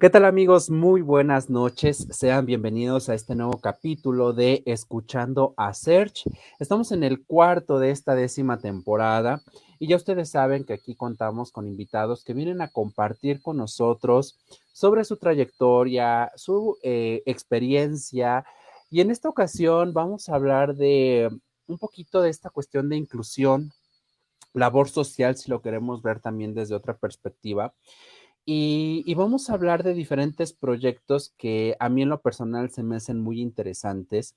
¿Qué tal amigos? Muy buenas noches. Sean bienvenidos a este nuevo capítulo de Escuchando a Search. Estamos en el cuarto de esta décima temporada y ya ustedes saben que aquí contamos con invitados que vienen a compartir con nosotros sobre su trayectoria, su eh, experiencia. Y en esta ocasión vamos a hablar de un poquito de esta cuestión de inclusión, labor social, si lo queremos ver también desde otra perspectiva. Y, vamos a hablar de diferentes proyectos que a mí en lo personal se me hacen muy interesantes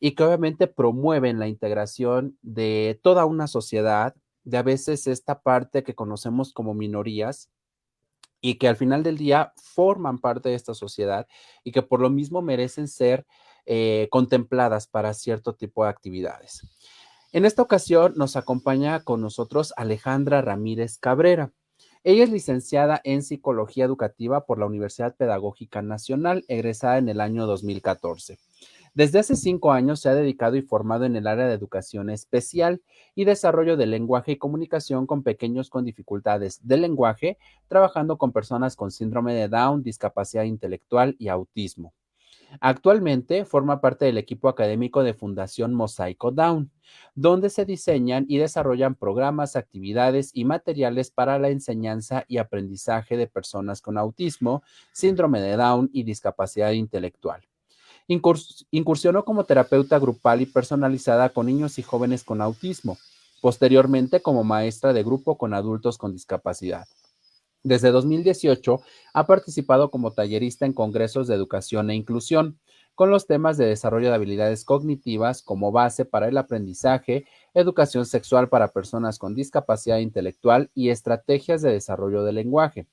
y que obviamente promueven la integración de toda una sociedad, de a veces esta parte que conocemos como minorías y que al final del día forman parte de esta sociedad y que por lo mismo merecen ser eh, contempladas para cierto tipo de actividades. En esta ocasión nos acompaña con nosotros Alejandra Ramírez Cabrera. Ella es licenciada en Psicología Educativa por la Universidad Pedagógica Nacional, egresada en el año 2014. Desde hace cinco años se ha dedicado y formado en el área de educación especial y desarrollo del lenguaje y comunicación con pequeños con dificultades del lenguaje, trabajando con personas con síndrome de Down, discapacidad intelectual y autismo. Actualmente forma parte del equipo académico de Fundación Mosaico Down, donde se diseñan y desarrollan programas, actividades y materiales para la enseñanza y aprendizaje de personas con autismo, síndrome de Down y discapacidad intelectual. Incursionó como terapeuta grupal y personalizada con niños y jóvenes con autismo, posteriormente como maestra de grupo con adultos con discapacidad. Desde 2018 ha participado como tallerista en congresos de educación e inclusión, con los temas de desarrollo de habilidades cognitivas como base para el aprendizaje, educación sexual para personas con discapacidad intelectual y estrategias de desarrollo del lenguaje.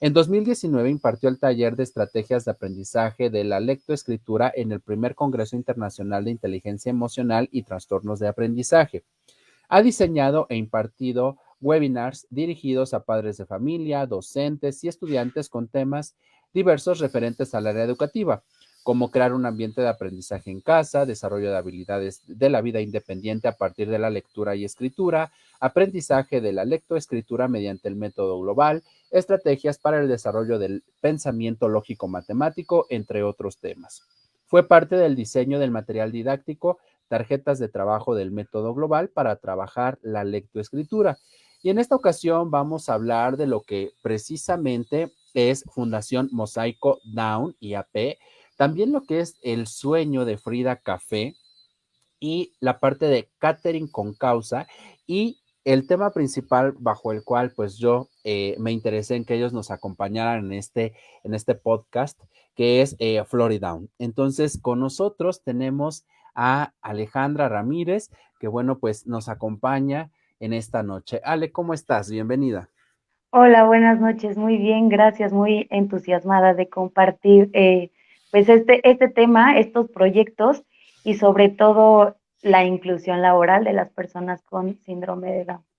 En 2019 impartió el taller de estrategias de aprendizaje de la lectoescritura en el primer Congreso Internacional de Inteligencia Emocional y Trastornos de Aprendizaje. Ha diseñado e impartido webinars dirigidos a padres de familia, docentes y estudiantes con temas diversos referentes al área educativa, como crear un ambiente de aprendizaje en casa, desarrollo de habilidades de la vida independiente a partir de la lectura y escritura, aprendizaje de la lectoescritura mediante el método global, estrategias para el desarrollo del pensamiento lógico matemático, entre otros temas. Fue parte del diseño del material didáctico, tarjetas de trabajo del método global para trabajar la lectoescritura. Y en esta ocasión vamos a hablar de lo que precisamente es Fundación Mosaico Down, IAP, también lo que es el sueño de Frida Café y la parte de catering con causa y el tema principal bajo el cual pues yo eh, me interesé en que ellos nos acompañaran en este, en este podcast, que es eh, Floridown. Entonces, con nosotros tenemos a Alejandra Ramírez, que bueno, pues nos acompaña en esta noche. Ale, ¿cómo estás? Bienvenida. Hola, buenas noches. Muy bien, gracias. Muy entusiasmada de compartir eh, pues este, este tema, estos proyectos y sobre todo la inclusión laboral de las personas con síndrome de Down.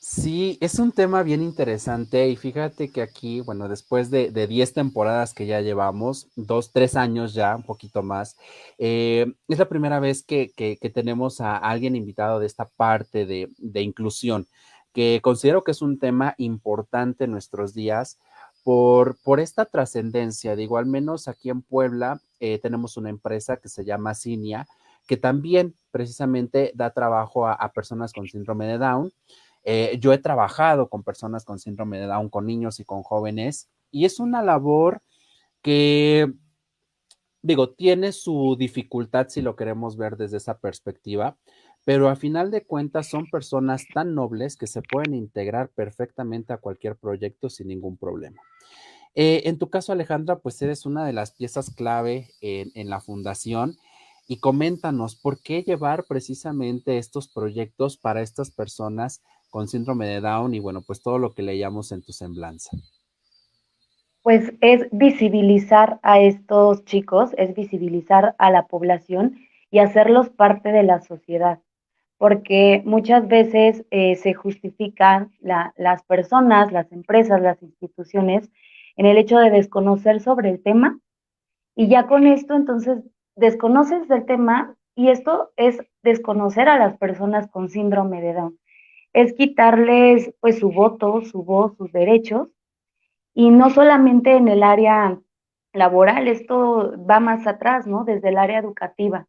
Sí, es un tema bien interesante y fíjate que aquí, bueno, después de 10 temporadas que ya llevamos, dos, tres años ya, un poquito más, eh, es la primera vez que, tenemos a alguien invitado de esta parte de, inclusión, que considero que es un tema importante en nuestros días por, esta trascendencia. Digo, al menos aquí en Puebla eh, tenemos una empresa que se llama Cinia, que también precisamente da trabajo a, personas con síndrome de Down. Eh, yo he trabajado con personas con síndrome de Down, con niños y con jóvenes, y es una labor que, digo, tiene su dificultad si lo queremos ver desde esa perspectiva, pero a final de cuentas son personas tan nobles que se pueden integrar perfectamente a cualquier proyecto sin ningún problema. Eh, en tu caso, Alejandra, pues eres una de las piezas clave en, en la fundación y coméntanos por qué llevar precisamente estos proyectos para estas personas con síndrome de Down y bueno, pues todo lo que leíamos en tu semblanza. Pues es visibilizar a estos chicos, es visibilizar a la población y hacerlos parte de la sociedad, porque muchas veces eh, se justifican las personas, las empresas, las instituciones en el hecho de desconocer sobre el tema y ya con esto entonces desconoces del tema y esto es desconocer a las personas con síndrome de Down. Es quitarles pues su voto, su voz, sus derechos y no solamente en el área laboral, esto va más atrás, ¿no? Desde el área educativa.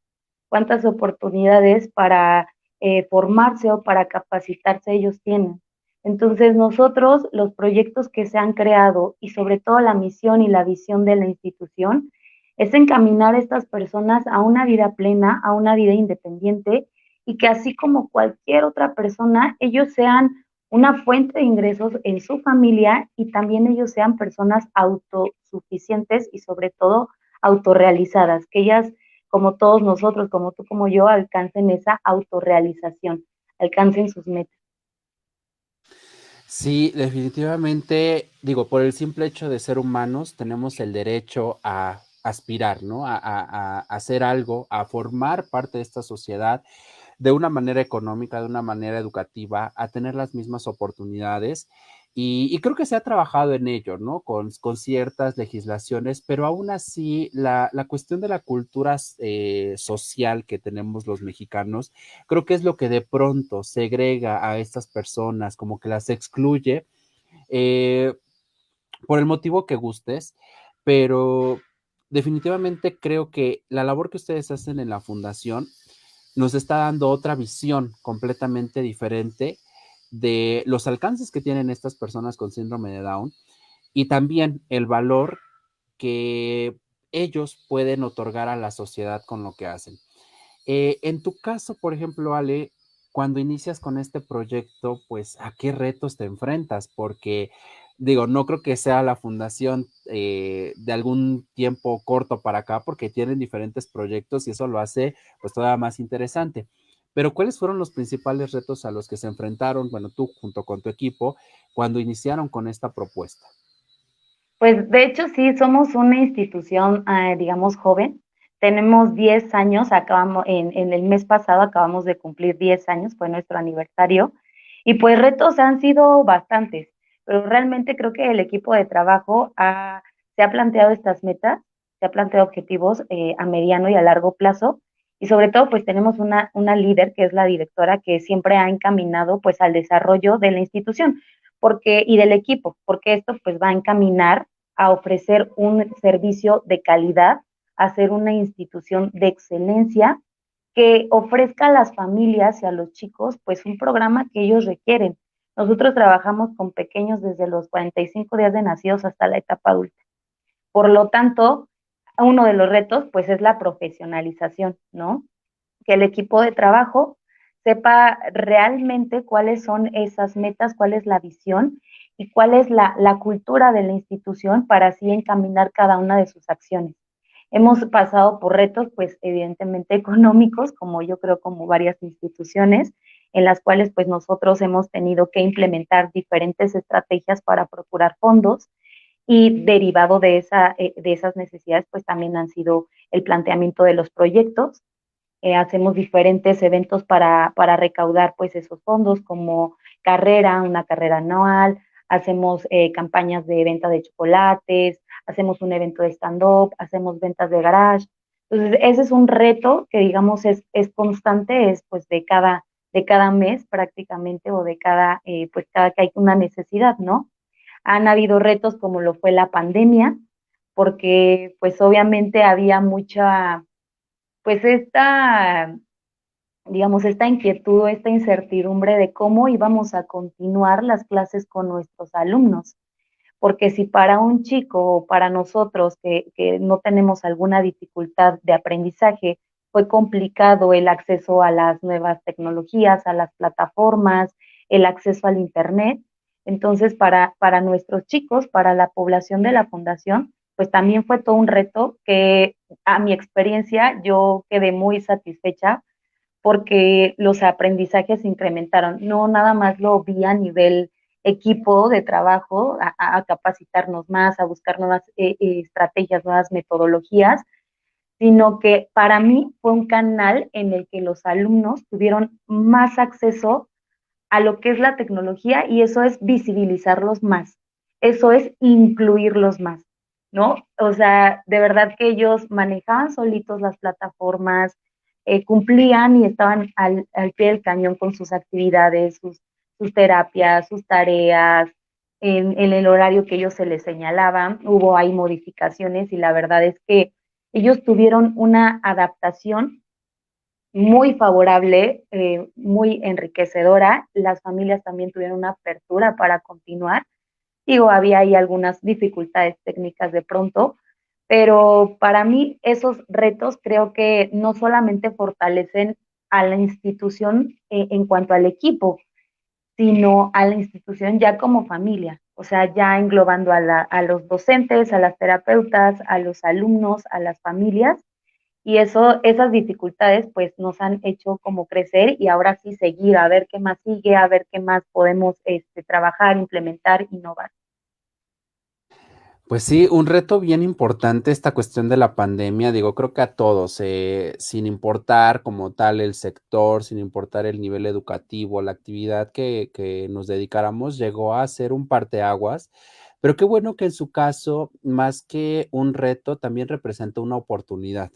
¿Cuántas oportunidades para eh, formarse o para capacitarse ellos tienen? Entonces nosotros, los proyectos que se han creado y sobre todo la misión y la visión de la institución, es encaminar a estas personas a una vida plena, a una vida independiente y que así como cualquier otra persona, ellos sean una fuente de ingresos en su familia y también ellos sean personas autosuficientes y sobre todo autorrealizadas, que ellas, como todos nosotros, como tú, como yo, alcancen esa autorrealización, alcancen sus metas. Sí, definitivamente, digo, por el simple hecho de ser humanos, tenemos el derecho a aspirar, ¿no? A, a hacer algo, a formar parte de esta sociedad de una manera económica, de una manera educativa, a tener las mismas oportunidades. Y, creo que se ha trabajado en ello, ¿no? Con, con ciertas legislaciones, pero aún así la, cuestión de la cultura eh, social que tenemos los mexicanos, creo que es lo que de pronto segrega a estas personas, como que las excluye, eh, por el motivo que gustes, pero definitivamente creo que la labor que ustedes hacen en la fundación nos está dando otra visión completamente diferente de los alcances que tienen estas personas con síndrome de Down y también el valor que ellos pueden otorgar a la sociedad con lo que hacen. Eh, en tu caso, por ejemplo, Ale, cuando inicias con este proyecto, pues a qué retos te enfrentas, porque digo, no creo que sea la fundación eh, de algún tiempo corto para acá, porque tienen diferentes proyectos y eso lo hace pues todavía más interesante. Pero ¿cuáles fueron los principales retos a los que se enfrentaron, bueno, tú junto con tu equipo, cuando iniciaron con esta propuesta? Pues de hecho sí, somos una institución, eh, digamos, joven. Tenemos 10 años, acabamos, en, en el mes pasado acabamos de cumplir 10 años, fue nuestro aniversario. Y pues retos han sido bastantes pero realmente creo que el equipo de trabajo se ha planteado estas metas, se ha planteado objetivos eh, a mediano y a largo plazo, y sobre todo pues tenemos una, una líder que es la directora que siempre ha encaminado pues al desarrollo de la institución. Porque, y del equipo, porque esto pues va a encaminar a ofrecer un servicio de calidad, a ser una institución de excelencia que ofrezca a las familias y a los chicos pues un programa que ellos requieren, nosotros trabajamos con pequeños desde los 45 días de nacidos hasta la etapa adulta. Por lo tanto, uno de los retos, pues, es la profesionalización, ¿no? Que el equipo de trabajo sepa realmente cuáles son esas metas, cuál es la visión y cuál es la, cultura de la institución para así encaminar cada una de sus acciones. Hemos pasado por retos, pues evidentemente económicos, como yo creo como varias instituciones, en las cuales pues nosotros hemos tenido que implementar diferentes estrategias para procurar fondos y derivado de, esa, eh, de esas necesidades pues también han sido el planteamiento de los proyectos. Eh, hacemos diferentes eventos para, para recaudar pues esos fondos como carrera, una carrera anual, hacemos eh, campañas de venta de chocolates, hacemos un evento de stand-up, hacemos ventas de garage. Entonces, ese es un reto que digamos es, es constante, es pues de cada, de cada mes prácticamente o de cada, eh, pues cada que hay una necesidad, ¿no? Han habido retos como lo fue la pandemia, porque pues obviamente había mucha, pues esta, digamos, esta inquietud, esta incertidumbre de cómo íbamos a continuar las clases con nuestros alumnos. Porque si para un chico o para nosotros que, que no tenemos alguna dificultad de aprendizaje, fue complicado el acceso a las nuevas tecnologías, a las plataformas, el acceso al Internet. Entonces, para, para nuestros chicos, para la población de la fundación, pues también fue todo un reto que a mi experiencia yo quedé muy satisfecha porque los aprendizajes se incrementaron. No nada más lo vi a nivel equipo de trabajo, a, capacitarnos más, a buscar nuevas eh, eh, estrategias, nuevas metodologías, sino que para mí fue un canal en el que los alumnos tuvieron más acceso a lo que es la tecnología y eso es visibilizarlos más. eso es incluirlos más, ¿no? O sea, de verdad que ellos manejaban solitos las plataformas, eh, cumplían y estaban al, pie del cañón con sus actividades, sus, sus terapias, sus tareas, en, en, el horario que ellos se les señalaban. Hubo ahí modificaciones y la verdad es que ellos tuvieron una adaptación muy favorable, eh, muy enriquecedora. Las familias también tuvieron una apertura para continuar. Digo, había ahí algunas dificultades técnicas de pronto, pero para mí esos retos creo que no solamente fortalecen a la institución eh, en cuanto al equipo, sino a la institución ya como familia, o sea, ya englobando a, a los docentes, a las terapeutas, a los alumnos, a las familias, y eso, esas dificultades pues nos han hecho como crecer y ahora sí seguir a ver qué más sigue, a ver qué más podemos este, trabajar, implementar, innovar. Pues sí, un reto bien importante esta cuestión de la pandemia, digo, creo que a todos, eh, sin importar como tal el sector, sin importar el nivel educativo, la actividad que, que nos dedicáramos, llegó a ser un parteaguas, pero qué bueno que en su caso, más que un reto, también representa una oportunidad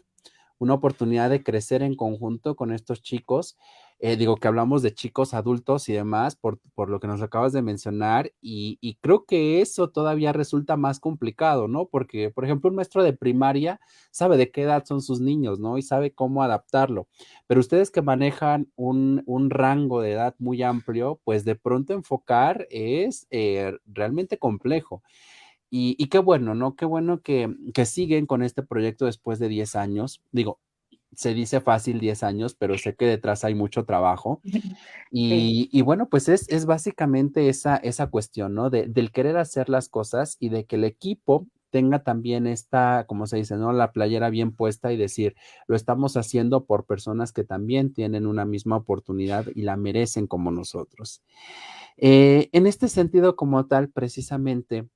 una oportunidad de crecer en conjunto con estos chicos. Eh, digo que hablamos de chicos adultos y demás por, por lo que nos acabas de mencionar y, y, creo que eso todavía resulta más complicado, ¿no? Porque, por ejemplo, un maestro de primaria sabe de qué edad son sus niños, ¿no? Y sabe cómo adaptarlo. Pero ustedes que manejan un, un rango de edad muy amplio, pues de pronto enfocar es eh, realmente complejo. Y, qué bueno, ¿no? Qué bueno que, siguen con este proyecto después de 10 años. Digo, se dice fácil 10 años, pero sé que detrás hay mucho trabajo. Y, bueno, pues es, es, básicamente esa, esa cuestión, ¿no? De, del querer hacer las cosas y de que el equipo tenga también esta, como se dice, ¿no? La playera bien puesta y decir, lo estamos haciendo por personas que también tienen una misma oportunidad y la merecen como nosotros. Eh, en este sentido, como tal, precisamente,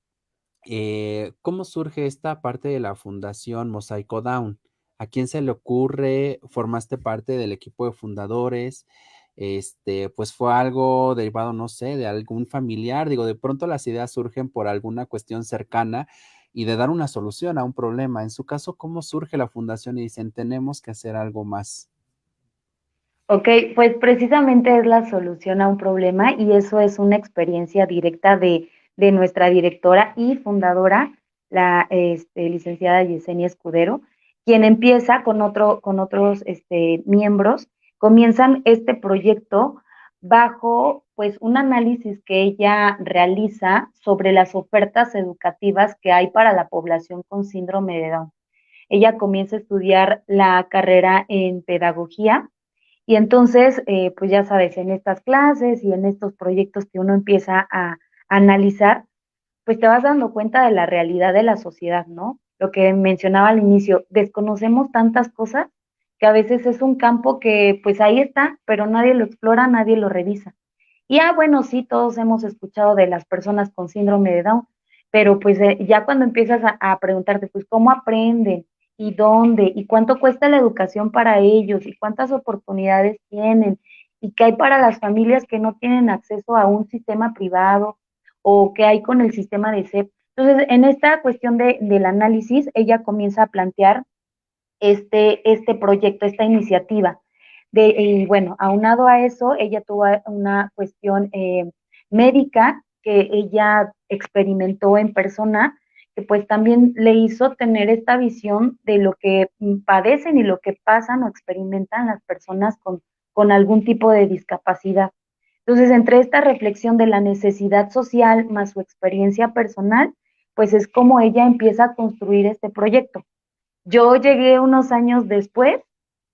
eh, ¿cómo surge esta parte de la Fundación Mosaico Down? ¿A quién se le ocurre? ¿Formaste parte del equipo de fundadores? Este, pues fue algo derivado, no sé, de algún familiar. Digo, de pronto las ideas surgen por alguna cuestión cercana y de dar una solución a un problema. En su caso, ¿cómo surge la fundación y dicen, tenemos que hacer algo más? Ok, pues precisamente es la solución a un problema y eso es una experiencia directa de de nuestra directora y fundadora, la este, licenciada Yesenia Escudero, quien empieza con, otro, con otros este, miembros, comienzan este proyecto bajo pues un análisis que ella realiza sobre las ofertas educativas que hay para la población con síndrome de Down. Ella comienza a estudiar la carrera en pedagogía y entonces, eh, pues ya sabes, en estas clases y en estos proyectos que uno empieza a, analizar, pues te vas dando cuenta de la realidad de la sociedad, ¿no? Lo que mencionaba al inicio, desconocemos tantas cosas que a veces es un campo que pues ahí está, pero nadie lo explora, nadie lo revisa. Y ah, bueno, sí, todos hemos escuchado de las personas con síndrome de Down, pero pues eh, ya cuando empiezas a, a, preguntarte, pues cómo aprenden y dónde y cuánto cuesta la educación para ellos y cuántas oportunidades tienen y qué hay para las familias que no tienen acceso a un sistema privado o qué hay con el sistema de CEP. Entonces, en esta cuestión de, del análisis, ella comienza a plantear este, este proyecto, esta iniciativa. De, y bueno, aunado a eso, ella tuvo una cuestión eh, médica que ella experimentó en persona, que pues también le hizo tener esta visión de lo que padecen y lo que pasan o experimentan las personas con, con algún tipo de discapacidad. Entonces, entre esta reflexión de la necesidad social más su experiencia personal, pues es como ella empieza a construir este proyecto. Yo llegué unos años después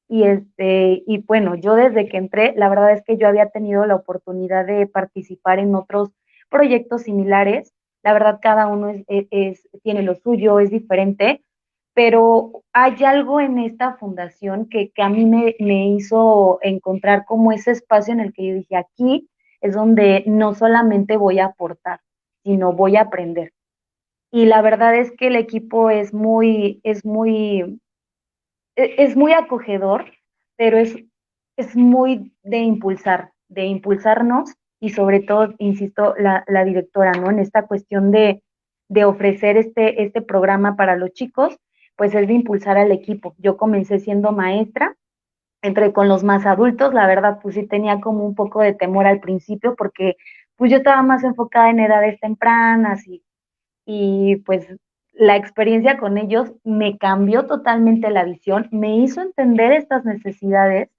y este y bueno, yo desde que entré, la verdad es que yo había tenido la oportunidad de participar en otros proyectos similares. La verdad cada uno es, tiene lo suyo, es diferente, pero hay algo en esta fundación que, a mí me, me, hizo encontrar como ese espacio en el que yo dije, aquí es donde no solamente voy a aportar, sino voy a aprender. Y la verdad es que el equipo es muy, es muy, e, es muy acogedor, pero es, es muy de impulsar, de impulsarnos y sobre todo, insisto, la, directora, ¿no? En esta cuestión de, de ofrecer este, este programa para los chicos, pues es de impulsar al equipo. Yo comencé siendo maestra, entré con los más adultos, la verdad pues sí tenía como un poco de temor al principio porque pues yo estaba más enfocada en edades tempranas y, y pues la experiencia con ellos me cambió totalmente la visión, me hizo entender estas necesidades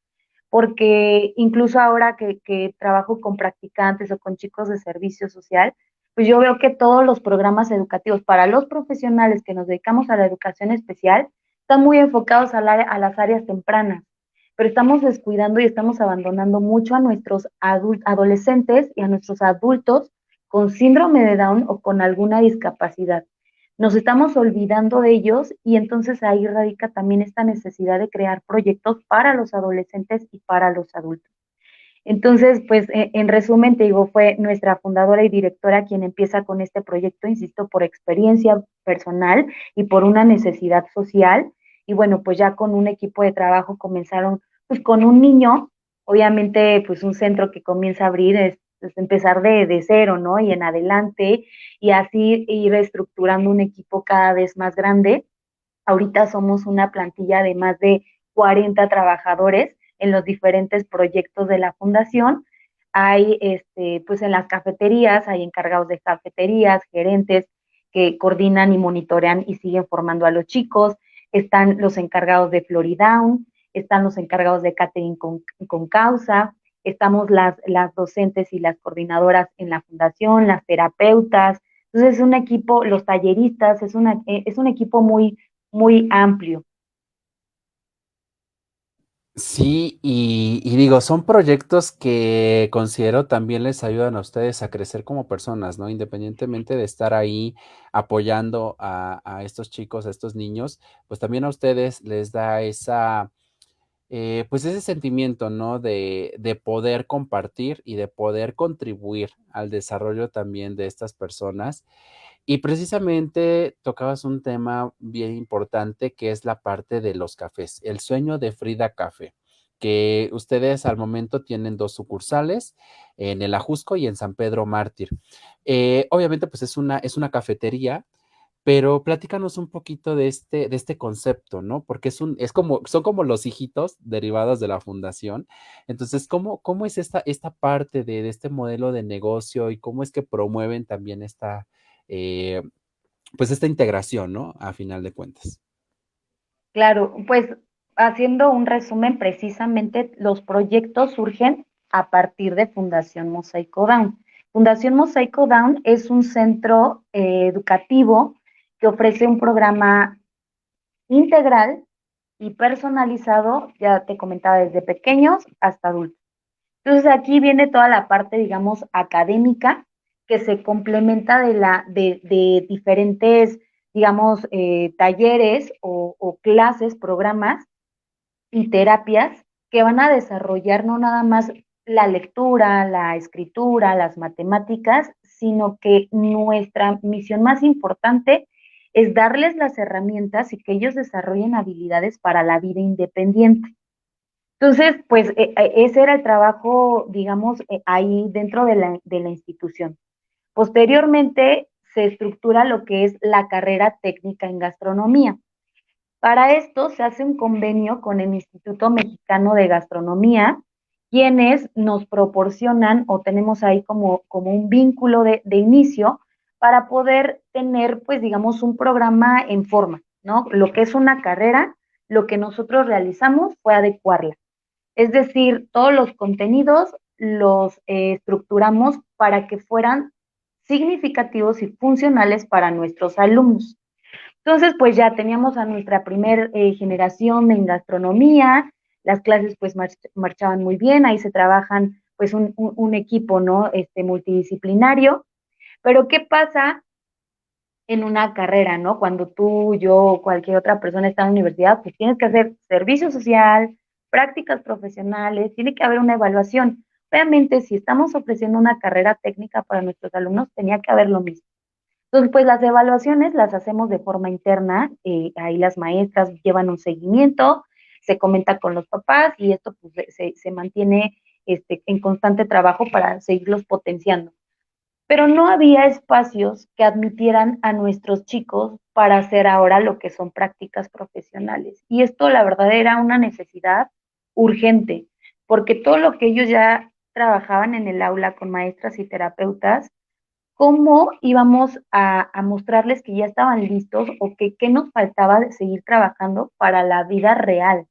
porque incluso ahora que, que, trabajo con practicantes o con chicos de servicio social, pues yo veo que todos los programas educativos para los profesionales que nos dedicamos a la educación especial están muy enfocados a, a las áreas tempranas, pero estamos descuidando y estamos abandonando mucho a nuestros adolescentes y a nuestros adultos con síndrome de Down o con alguna discapacidad. Nos estamos olvidando de ellos y entonces ahí radica también esta necesidad de crear proyectos para los adolescentes y para los adultos. Entonces, pues e, en resumen, te digo, fue nuestra fundadora y directora quien empieza con este proyecto, insisto, por experiencia personal y por una necesidad social. Y bueno, pues ya con un equipo de trabajo comenzaron, pues con un niño, obviamente, pues un centro que comienza a abrir es pues, empezar de, de cero, ¿no? Y en adelante, y así ir estructurando un equipo cada vez más grande. Ahorita somos una plantilla de más de 40 trabajadores en los diferentes proyectos de la fundación. Hay, este, pues en las cafeterías, hay encargados de cafeterías, gerentes que coordinan y monitorean y siguen formando a los chicos. Están los encargados de Floridown, están los encargados de catering con, con causa, estamos las, las docentes y las coordinadoras en la fundación, las terapeutas. Entonces es un equipo, los talleristas, es, una, es un equipo muy, muy amplio. Sí, y, digo, son proyectos que considero también les ayudan a ustedes a crecer como personas, ¿no? Independientemente de estar ahí apoyando a, a estos chicos, a estos niños, pues también a ustedes les da esa, eh, pues ese sentimiento, ¿no? De, de poder compartir y de poder contribuir al desarrollo también de estas personas. Y precisamente tocabas un tema bien importante que es la parte de los cafés, el sueño de Frida Café, que ustedes al momento tienen dos sucursales en el Ajusco y en San Pedro Mártir. Eh, obviamente, pues es una, es una cafetería, pero platícanos un poquito de este, de este concepto, ¿no? Porque es un, es como, son como los hijitos derivados de la fundación. Entonces, ¿cómo, cómo es esta, esta parte de, este modelo de negocio y cómo es que promueven también esta, eh, pues esta integración, ¿no? A final de cuentas. Claro, pues haciendo un resumen, precisamente los proyectos surgen a partir de Fundación Mosaico Down. Fundación Mosaico Down es un centro eh, educativo que ofrece un programa integral y personalizado, ya te comentaba, desde pequeños hasta adultos. Entonces aquí viene toda la parte, digamos, académica, que se complementa de, la, de, diferentes, digamos, eh, talleres o, o clases, programas y terapias que van a desarrollar no nada más la lectura, la escritura, las matemáticas, sino que nuestra misión más importante es darles las herramientas y que ellos desarrollen habilidades para la vida independiente. Entonces, pues e, e, ese era el trabajo, digamos, eh, ahí dentro de la, de la institución. Posteriormente se estructura lo que es la carrera técnica en gastronomía. Para esto se hace un convenio con el Instituto Mexicano de Gastronomía, quienes nos proporcionan o tenemos ahí como, como un vínculo de, de inicio para poder tener, pues, digamos, un programa en forma, ¿no? Lo que es una carrera, lo que nosotros realizamos fue adecuarla. Es decir, todos los contenidos los eh, estructuramos para que fueran significativos y funcionales para nuestros alumnos. Entonces, pues ya teníamos a nuestra primera eh, generación en gastronomía, las clases pues marchaban muy bien, ahí se trabajan pues un, un, equipo, ¿no? Este multidisciplinario. Pero ¿qué pasa en una carrera, ¿no? Cuando tú, yo, cualquier otra persona está en la universidad, pues tienes que hacer servicio social, prácticas profesionales, tiene que haber una evaluación. Obviamente, si estamos ofreciendo una carrera técnica para nuestros alumnos, tenía que haber lo mismo. Entonces, pues las evaluaciones las hacemos de forma interna, eh, ahí las maestras llevan un seguimiento, se comenta con los papás y esto pues, se, se mantiene este, en constante trabajo para seguirlos potenciando. Pero no había espacios que admitieran a nuestros chicos para hacer ahora lo que son prácticas profesionales. Y esto, la verdad, era una necesidad urgente, porque todo lo que ellos ya trabajaban en el aula con maestras y terapeutas, ¿cómo íbamos a, mostrarles que ya estaban listos o que qué nos faltaba de seguir trabajando para la vida real?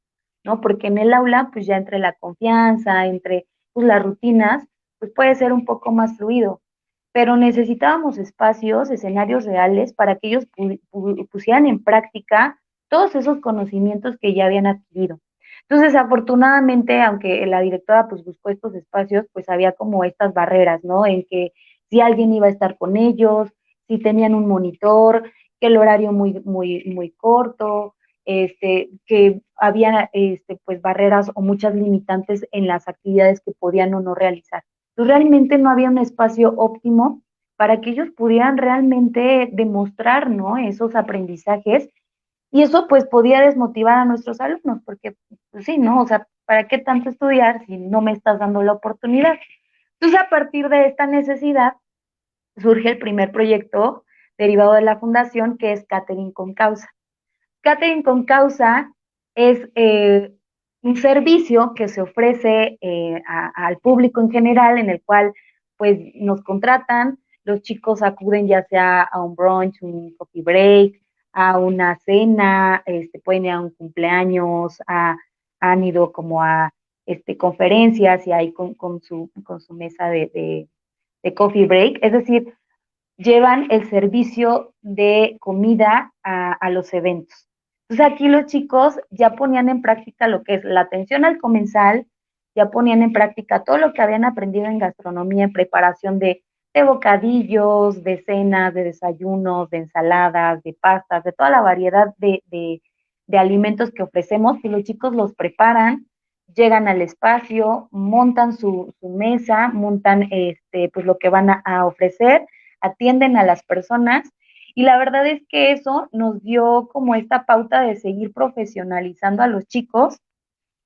¿no? Porque en el aula, pues ya entre la confianza, entre pues, las rutinas, pues puede ser un poco más fluido pero necesitábamos espacios, escenarios reales para que ellos pusieran en práctica todos esos conocimientos que ya habían adquirido. Entonces, afortunadamente, aunque la directora pues buscó estos espacios, pues había como estas barreras, ¿no? En que si alguien iba a estar con ellos, si tenían un monitor, que el horario muy, muy, muy corto, este, que había este, pues barreras o muchas limitantes en las actividades que podían o no realizar. Pues, realmente no había un espacio óptimo para que ellos pudieran realmente demostrar, ¿no? Esos aprendizajes y eso pues podía desmotivar a nuestros alumnos, porque pues sí, ¿no? O sea, ¿para qué tanto estudiar si no me estás dando la oportunidad? Entonces, a partir de esta necesidad, surge el primer proyecto derivado de la fundación, que es Catering con Causa. Catering con Causa es eh, un servicio que se ofrece eh, al público en general, en el cual pues nos contratan, los chicos acuden ya sea a un brunch, un coffee break, a una cena, este, pueden ir a un cumpleaños, han ido como a este, conferencias y ahí con, su, con su mesa de, coffee break, es decir, llevan el servicio de comida a los eventos. Entonces aquí los chicos ya ponían en práctica lo que es la atención al comensal, ya ponían en práctica todo lo que habían aprendido en gastronomía, en preparación de, bocadillos, de cenas, de desayunos, de ensaladas, de pastas, de toda la variedad de, alimentos que ofrecemos, que los chicos los preparan, llegan al espacio, montan su, mesa, montan este, pues lo que van a ofrecer, atienden a las personas y la verdad es que eso nos dio como esta pauta de seguir profesionalizando a los chicos,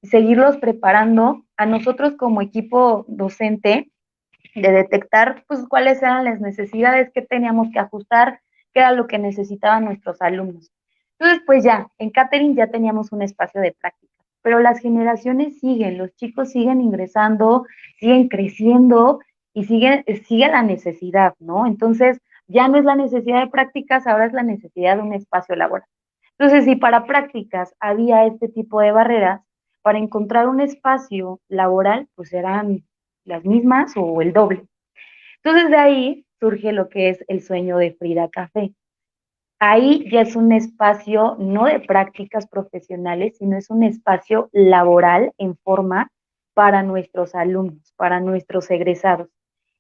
seguirlos preparando a nosotros como equipo docente, de detectar pues cuáles eran las necesidades que teníamos que ajustar, qué era lo que necesitaban nuestros alumnos. Entonces, pues ya, en catering ya teníamos un espacio de práctica, pero las generaciones siguen, los chicos siguen ingresando, siguen creciendo y sigue, sigue la necesidad, ¿no? Entonces, ya no es la necesidad de prácticas, ahora es la necesidad de un espacio laboral. Entonces, si para prácticas había este tipo de barreras, para encontrar un espacio laboral, pues eran las mismas o el doble. Entonces, de ahí surge lo que es el sueño de Frida Café. Ahí ya es un espacio no de prácticas profesionales, sino es un espacio laboral en forma para nuestros alumnos, para nuestros egresados.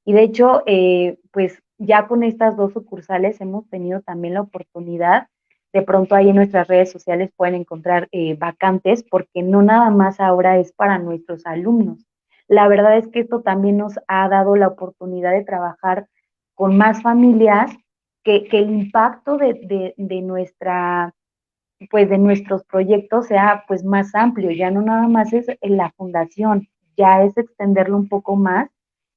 Y de hecho, eh, pues ya con estas dos sucursales hemos tenido también la oportunidad, de pronto ahí en nuestras redes sociales pueden encontrar eh, vacantes, porque no nada más ahora es para nuestros alumnos. La verdad es que esto también nos ha dado la oportunidad de trabajar con más familias, que, que el impacto de, de, nuestra pues de nuestros proyectos sea pues más amplio, ya no nada más es en la fundación, ya es extenderlo un poco más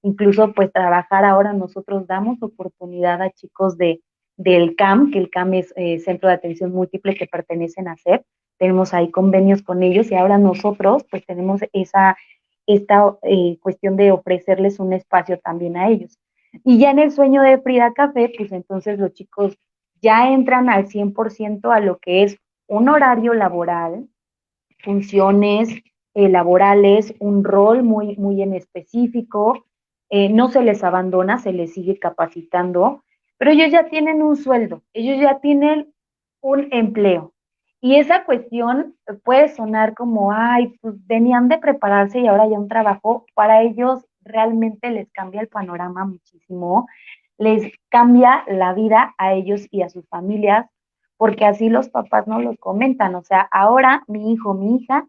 incluso pues trabajar ahora nosotros damos oportunidad a chicos de, del CAM, que el CAM es eh, Centro de Atención Múltiple que pertenecen a CEP, tenemos ahí convenios con ellos y ahora nosotros pues tenemos esa, esta eh, cuestión de ofrecerles un espacio también a ellos. Y ya en el sueño de Frida Café, pues entonces los chicos ya entran al 100% a lo que es un horario laboral, funciones eh, laborales, un rol muy, muy en específico, eh, no se les abandona, se les sigue capacitando, pero ellos ya tienen un sueldo, ellos ya tienen un empleo. Y esa cuestión puede sonar como, ay, pues venían de prepararse y ahora ya un trabajo, para ellos realmente les cambia el panorama muchísimo, les cambia la vida a ellos y a sus familias, porque así los papás no los comentan, o sea, ahora mi hijo, mi hija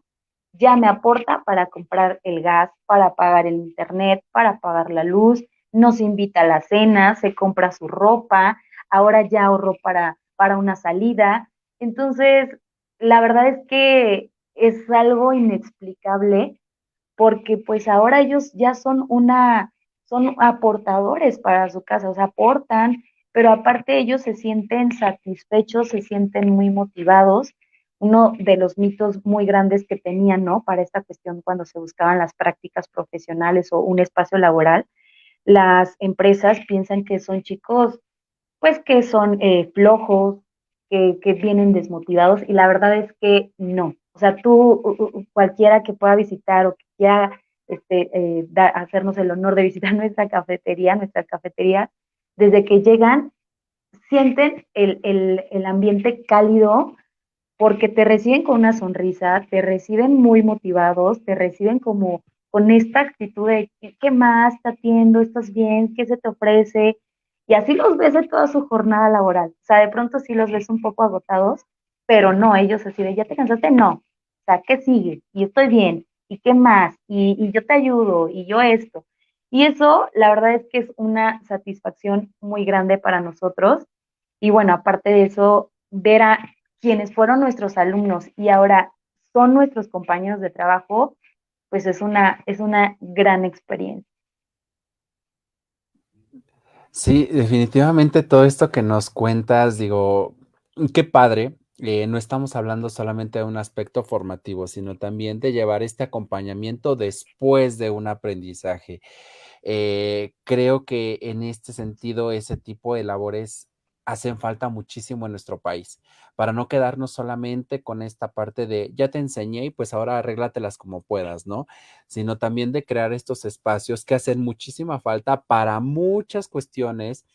ya me aporta para comprar el gas, para pagar el internet, para pagar la luz, nos invita a la cena, se compra su ropa, ahora ya ahorró para, para una salida. Entonces, la verdad es que es algo inexplicable porque pues ahora ellos ya son una, son aportadores para su casa, o sea, aportan, pero aparte ellos se sienten satisfechos, se sienten muy motivados. Uno de los mitos muy grandes que tenían, ¿no? Para esta cuestión cuando se buscaban las prácticas profesionales o un espacio laboral, las empresas piensan que son chicos, pues que son eh, flojos, que, que vienen desmotivados y la verdad es que no. O sea, tú, cualquiera que pueda visitar o que quiera este, eh, hacernos el honor de visitar nuestra cafetería, nuestra cafetería, desde que llegan, sienten el, el, el ambiente cálido porque te reciben con una sonrisa, te reciben muy motivados, te reciben como con esta actitud de ¿qué más está haciendo? ¿Estás bien? ¿Qué se te ofrece? Y así los ves de toda su jornada laboral. O sea, de pronto sí los ves un poco agotados, pero no, ellos así de, ¿ya te cansaste? No. O sea, ¿qué sigue? Y estoy bien. ¿Y qué más? Y, y yo te ayudo. Y yo esto. Y eso, la verdad es que es una satisfacción muy grande para nosotros. Y bueno, aparte de eso, ver a quienes fueron nuestros alumnos y ahora son nuestros compañeros de trabajo, pues es una, es una gran experiencia. Sí, definitivamente todo esto que nos cuentas, digo, qué padre. Eh, no estamos hablando solamente de un aspecto formativo, sino también de llevar este acompañamiento después de un aprendizaje. Eh, creo que en este sentido, ese tipo de labores hacen falta muchísimo en nuestro país, para no quedarnos solamente con esta parte de ya te enseñé y pues ahora arréglatelas como puedas, ¿no? Sino también de crear estos espacios que hacen muchísima falta para muchas cuestiones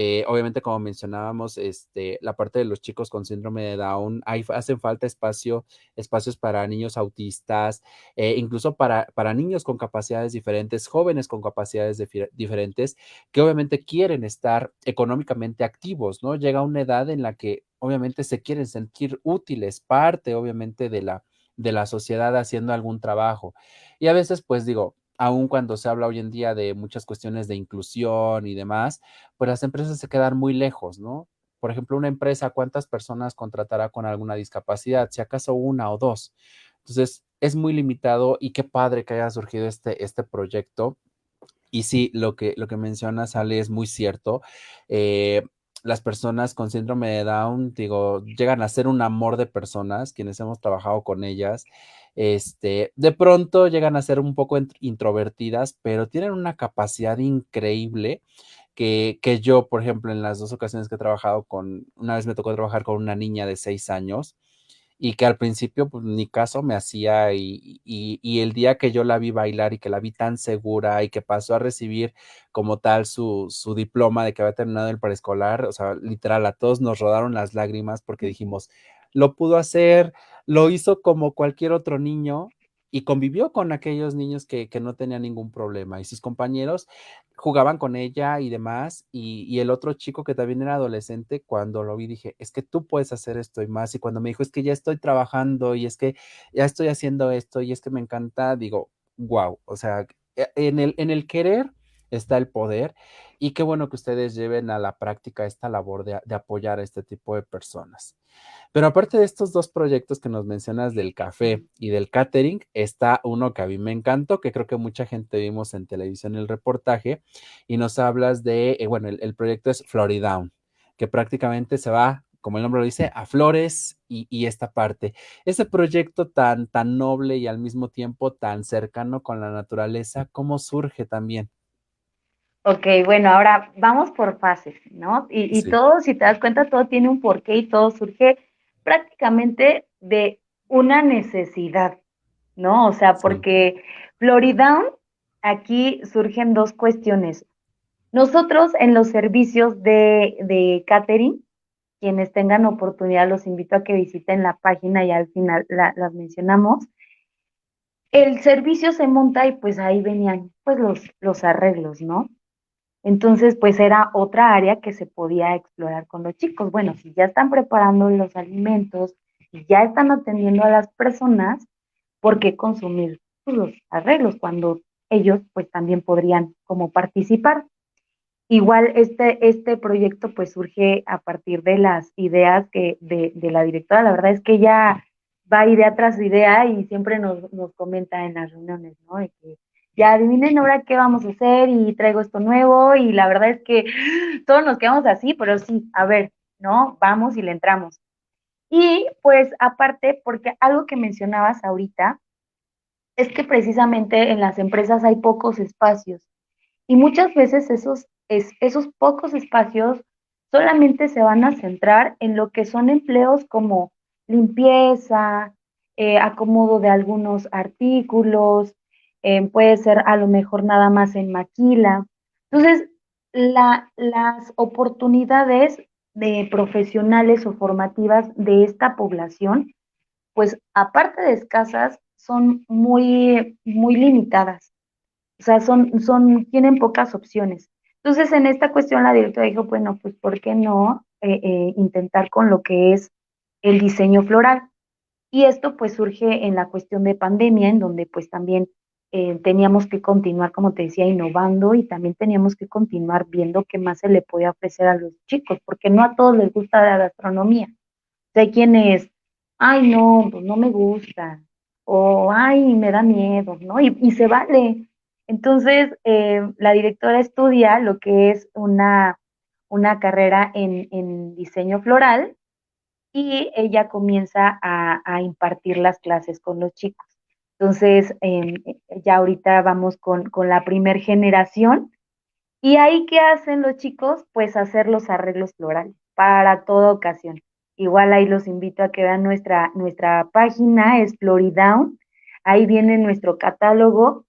eh, obviamente, como mencionábamos, este, la parte de los chicos con síndrome de Down, hacen falta espacio, espacios para niños autistas, eh, incluso para, para niños con capacidades diferentes, jóvenes con capacidades diferentes, que obviamente quieren estar económicamente activos, ¿no? Llega una edad en la que obviamente se quieren sentir útiles, parte obviamente de la, de la sociedad haciendo algún trabajo. Y a veces, pues digo, aun cuando se habla hoy en día de muchas cuestiones de inclusión y demás, pues las empresas se quedan muy lejos, ¿no? Por ejemplo, una empresa, ¿cuántas personas contratará con alguna discapacidad? Si acaso una o dos. Entonces, es muy limitado y qué padre que haya surgido este, este proyecto. Y sí, lo que, lo que mencionas, Ale, es muy cierto. Eh, las personas con síndrome de Down, digo, llegan a ser un amor de personas, quienes hemos trabajado con ellas. Este, de pronto llegan a ser un poco introvertidas, pero tienen una capacidad increíble que, que, yo, por ejemplo, en las dos ocasiones que he trabajado con, una vez me tocó trabajar con una niña de seis años y que al principio, pues ni caso me hacía y, y, y, el día que yo la vi bailar y que la vi tan segura y que pasó a recibir como tal su, su diploma de que había terminado el preescolar, o sea, literal, a todos nos rodaron las lágrimas porque dijimos, lo pudo hacer, lo hizo como cualquier otro niño y convivió con aquellos niños que, que, no tenían ningún problema. Y sus compañeros jugaban con ella y demás y, y, el otro chico que también era adolescente cuando lo vi dije es que tú puedes hacer esto y más y cuando me dijo es que ya estoy trabajando y es que ya estoy haciendo esto y es que me encanta digo wow o sea e, en el, en el querer está el poder y qué bueno que ustedes lleven a la práctica esta labor de, apoyar a este tipo de personas. Pero aparte de estos dos proyectos que nos mencionas del café y del catering, está uno que a mí me encantó, que creo que mucha gente vimos en televisión el reportaje, y nos hablas de, eh, bueno, el, proyecto es Floridown, que prácticamente se va, como el nombre lo dice, a flores y, y esta parte. Ese proyecto tan, tan noble y al mismo tiempo tan cercano con la naturaleza, ¿cómo surge también? Ok, bueno, ahora vamos por fases, ¿no? Y, y sí. todo, si te das cuenta, todo tiene un porqué y todo surge prácticamente de una necesidad, ¿no? O sea, porque sí. Floridown, aquí surgen dos cuestiones. Nosotros en los servicios de, de catering, quienes tengan oportunidad, los invito a que visiten la página y al final la, las mencionamos. El servicio se monta y pues ahí venían pues los, los arreglos, ¿no? Entonces, pues era otra área que se podía explorar con los chicos. Bueno, si ya están preparando los alimentos y ya están atendiendo a las personas, ¿por qué consumir los arreglos cuando ellos pues también podrían como participar? Igual este, este proyecto pues surge a partir de las ideas que de, la directora. La verdad es que ella va idea tras idea y siempre nos, nos comenta en las reuniones, ¿no? Ya adivinen ahora qué vamos a hacer y traigo esto nuevo y la verdad es que todos nos quedamos así, pero sí, a ver, ¿no? Vamos y le entramos. Y pues aparte, porque algo que mencionabas ahorita, es que precisamente en las empresas hay pocos espacios y muchas veces esos, esos pocos espacios solamente se van a centrar en lo que son empleos como limpieza, eh, acomodo de algunos artículos, eh, puede ser a lo mejor nada más en maquila. Entonces, la, las oportunidades de profesionales o formativas de esta población, pues aparte de escasas, son muy, muy limitadas. O sea, son, son, tienen pocas opciones. Entonces, en esta cuestión la directora dijo, bueno, pues, ¿por qué no eh, eh, intentar con lo que es el diseño floral? Y esto pues surge en la cuestión de pandemia, en donde pues también eh, teníamos que continuar, como te decía, innovando y también teníamos que continuar viendo qué más se le podía ofrecer a los chicos, porque no a todos les gusta la gastronomía. Hay quienes, ay, no, pues no me gusta, o ay, me da miedo, ¿no? Y, se vale. Entonces, eh, la directora estudia lo que es una, una carrera en, en diseño floral y ella comienza a impartir las clases con los chicos. Entonces, em, ya ahorita vamos con, la primer generación. ¿Y ahí qué hacen los chicos? Pues hacer los arreglos florales para toda ocasión. Igual ahí los invito a que vean nuestra, nuestra página, es Floridown. Ahí viene nuestro catálogo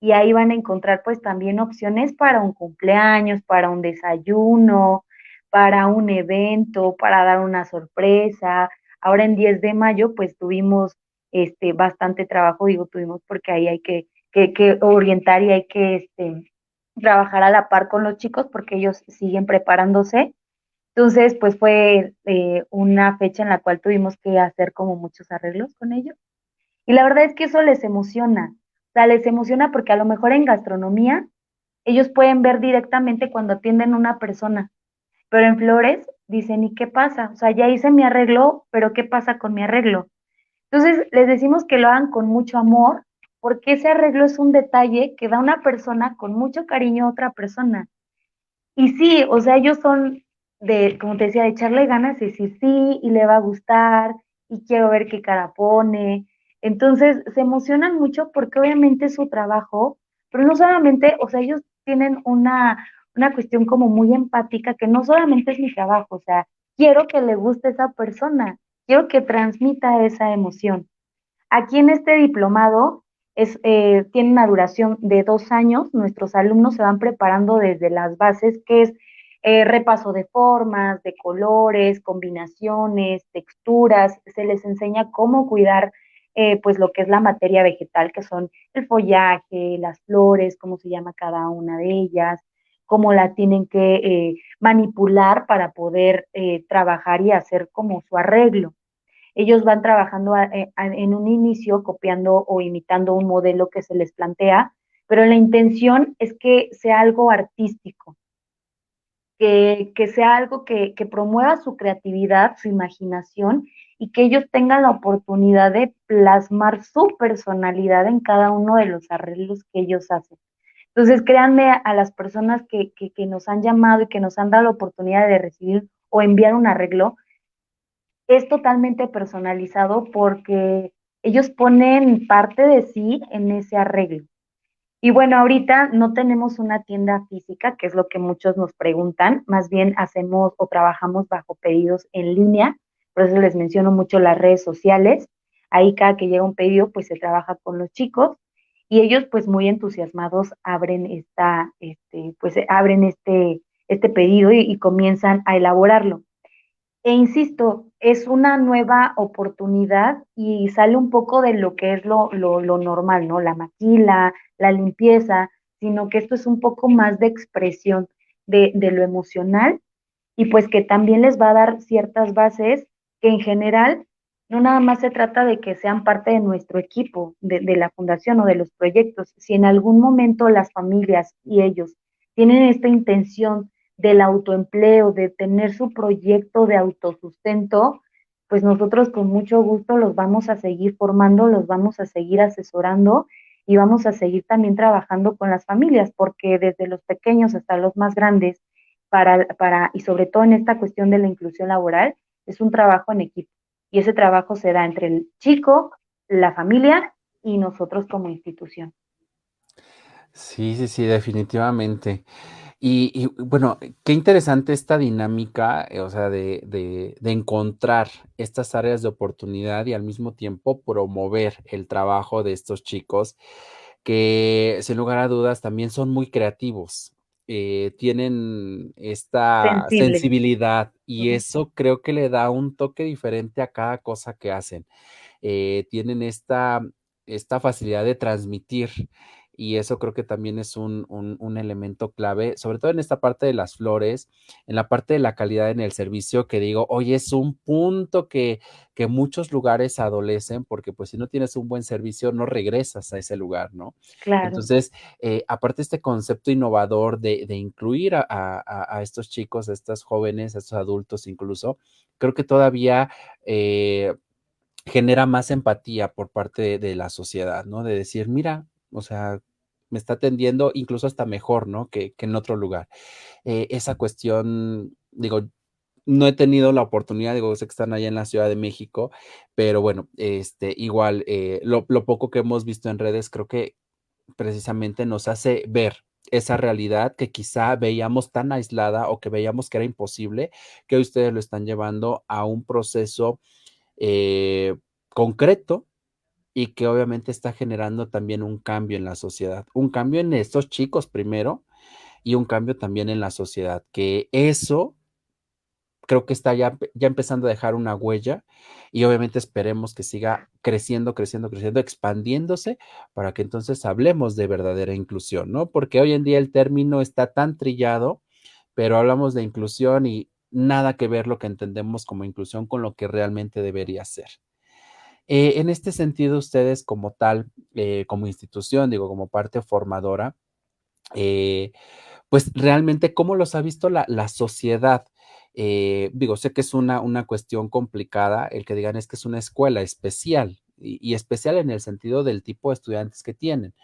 y ahí van a encontrar pues también opciones para un cumpleaños, para un desayuno, para un evento, para dar una sorpresa. Ahora en 10 de mayo pues tuvimos este, bastante trabajo, digo, tuvimos porque ahí hay que, que, orientar y hay que este, trabajar a la par con los chicos porque ellos siguen preparándose. Entonces, pues fue eh, una fecha en la cual tuvimos que hacer como muchos arreglos con ellos. Y la verdad es que eso les emociona. O sea, les emociona porque a lo mejor en gastronomía ellos pueden ver directamente cuando atienden a una persona, pero en flores dicen, ¿y qué pasa? O sea, ya hice mi arreglo, pero ¿qué pasa con mi arreglo? Entonces, les decimos que lo hagan con mucho amor, porque ese arreglo es un detalle que da una persona con mucho cariño a otra persona. Y sí, o sea, ellos son de, como te decía, de echarle ganas y decir sí, y le va a gustar, y quiero ver qué cara pone. Entonces, se emocionan mucho porque obviamente es su trabajo, pero no solamente, o sea, ellos tienen una, una cuestión como muy empática, que no solamente es mi trabajo, o sea, quiero que le guste esa persona. Quiero que transmita esa emoción. Aquí en este diplomado es, eh, tiene una duración de dos años. Nuestros alumnos se van preparando desde las bases, que es eh, repaso de formas, de colores, combinaciones, texturas. Se les enseña cómo cuidar eh, pues lo que es la materia vegetal, que son el follaje, las flores, cómo se llama cada una de ellas, cómo la tienen que eh, manipular para poder eh, trabajar y hacer como su arreglo. Ellos van trabajando eh, en un inicio copiando o imitando un modelo que se les plantea, pero la intención es que sea algo artístico, que, sea algo que, que promueva su creatividad, su imaginación y que ellos tengan la oportunidad de plasmar su personalidad en cada uno de los arreglos que ellos hacen. Entonces, créanme a las personas que, nos han llamado y que nos han dado la oportunidad de recibir o enviar un arreglo, es totalmente personalizado porque ellos ponen parte de sí en ese arreglo. Y bueno, ahorita no tenemos una tienda física, que es lo que muchos nos preguntan, más bien hacemos o trabajamos bajo pedidos en línea, por eso les menciono mucho las redes sociales. Ahí cada que llega un pedido, pues se trabaja con los chicos y ellos pues muy entusiasmados abren esta, este, pues abren este, este pedido y, comienzan a elaborarlo. E insisto, es una nueva oportunidad y sale un poco de lo que es lo, lo, normal, ¿no? La maquila, la limpieza, sino que esto es un poco más de expresión de, de lo emocional y pues que también les va a dar ciertas bases que en general no nada más se trata de que sean parte de nuestro equipo, de, la fundación o de los proyectos. Si en algún momento las familias y ellos tienen esta intención del autoempleo, de tener su proyecto de autosustento, pues nosotros con mucho gusto los vamos a seguir formando, los vamos a seguir asesorando y vamos a seguir también trabajando con las familias, porque desde los pequeños hasta los más grandes, para, para, y sobre todo en esta cuestión de la inclusión laboral, es un trabajo en equipo. Y ese trabajo se da entre el chico, la familia y nosotros como institución. Sí, sí, sí, definitivamente. Y, bueno, qué interesante esta dinámica, eh, o sea, de, de, de, encontrar estas áreas de oportunidad y al mismo tiempo promover el trabajo de estos chicos que sin lugar a dudas también son muy creativos, eh, tienen esta sensibilidad y eso creo que le da un toque diferente a cada cosa que hacen. Eh, tienen esta, esta facilidad de transmitir y eso creo que también es un, elemento clave, sobre todo en esta parte de las flores, en la parte de la calidad en el servicio, que digo, oye, es un punto que, que muchos lugares adolecen, porque pues si no tienes un buen servicio, no regresas a ese lugar, ¿no? Claro. Entonces, eh, aparte este concepto innovador de, incluir a, estos chicos, a estos jóvenes, a estos adultos incluso, creo que todavía... Eh, genera más empatía por parte de la sociedad, ¿no? De decir, mira, o sea, me está atendiendo incluso hasta mejor, ¿no? Que, en otro lugar. Eh, esa cuestión, digo, no he tenido la oportunidad, digo, sé que están allá en la Ciudad de México, pero bueno, este, igual, eh, lo, poco que hemos visto en redes creo que precisamente nos hace ver esa realidad que quizá veíamos tan aislada o que veíamos que era imposible, que ustedes lo están llevando a un proceso eh, concreto y que obviamente está generando también un cambio en la sociedad, un cambio en estos chicos primero y un cambio también en la sociedad, que eso creo que está ya, ya empezando a dejar una huella y obviamente esperemos que siga creciendo, creciendo, creciendo, expandiéndose para que entonces hablemos de verdadera inclusión, ¿no? Porque hoy en día el término está tan trillado, pero hablamos de inclusión y nada que ver lo que entendemos como inclusión con lo que realmente debería ser. Eh, en este sentido, ustedes como tal, eh, como institución, digo, como parte formadora, eh, pues realmente, ¿cómo los ha visto la, sociedad? digo, sé que es una, una, cuestión complicada el que digan es que es una escuela especial y, especial en el sentido del tipo de estudiantes que tienen.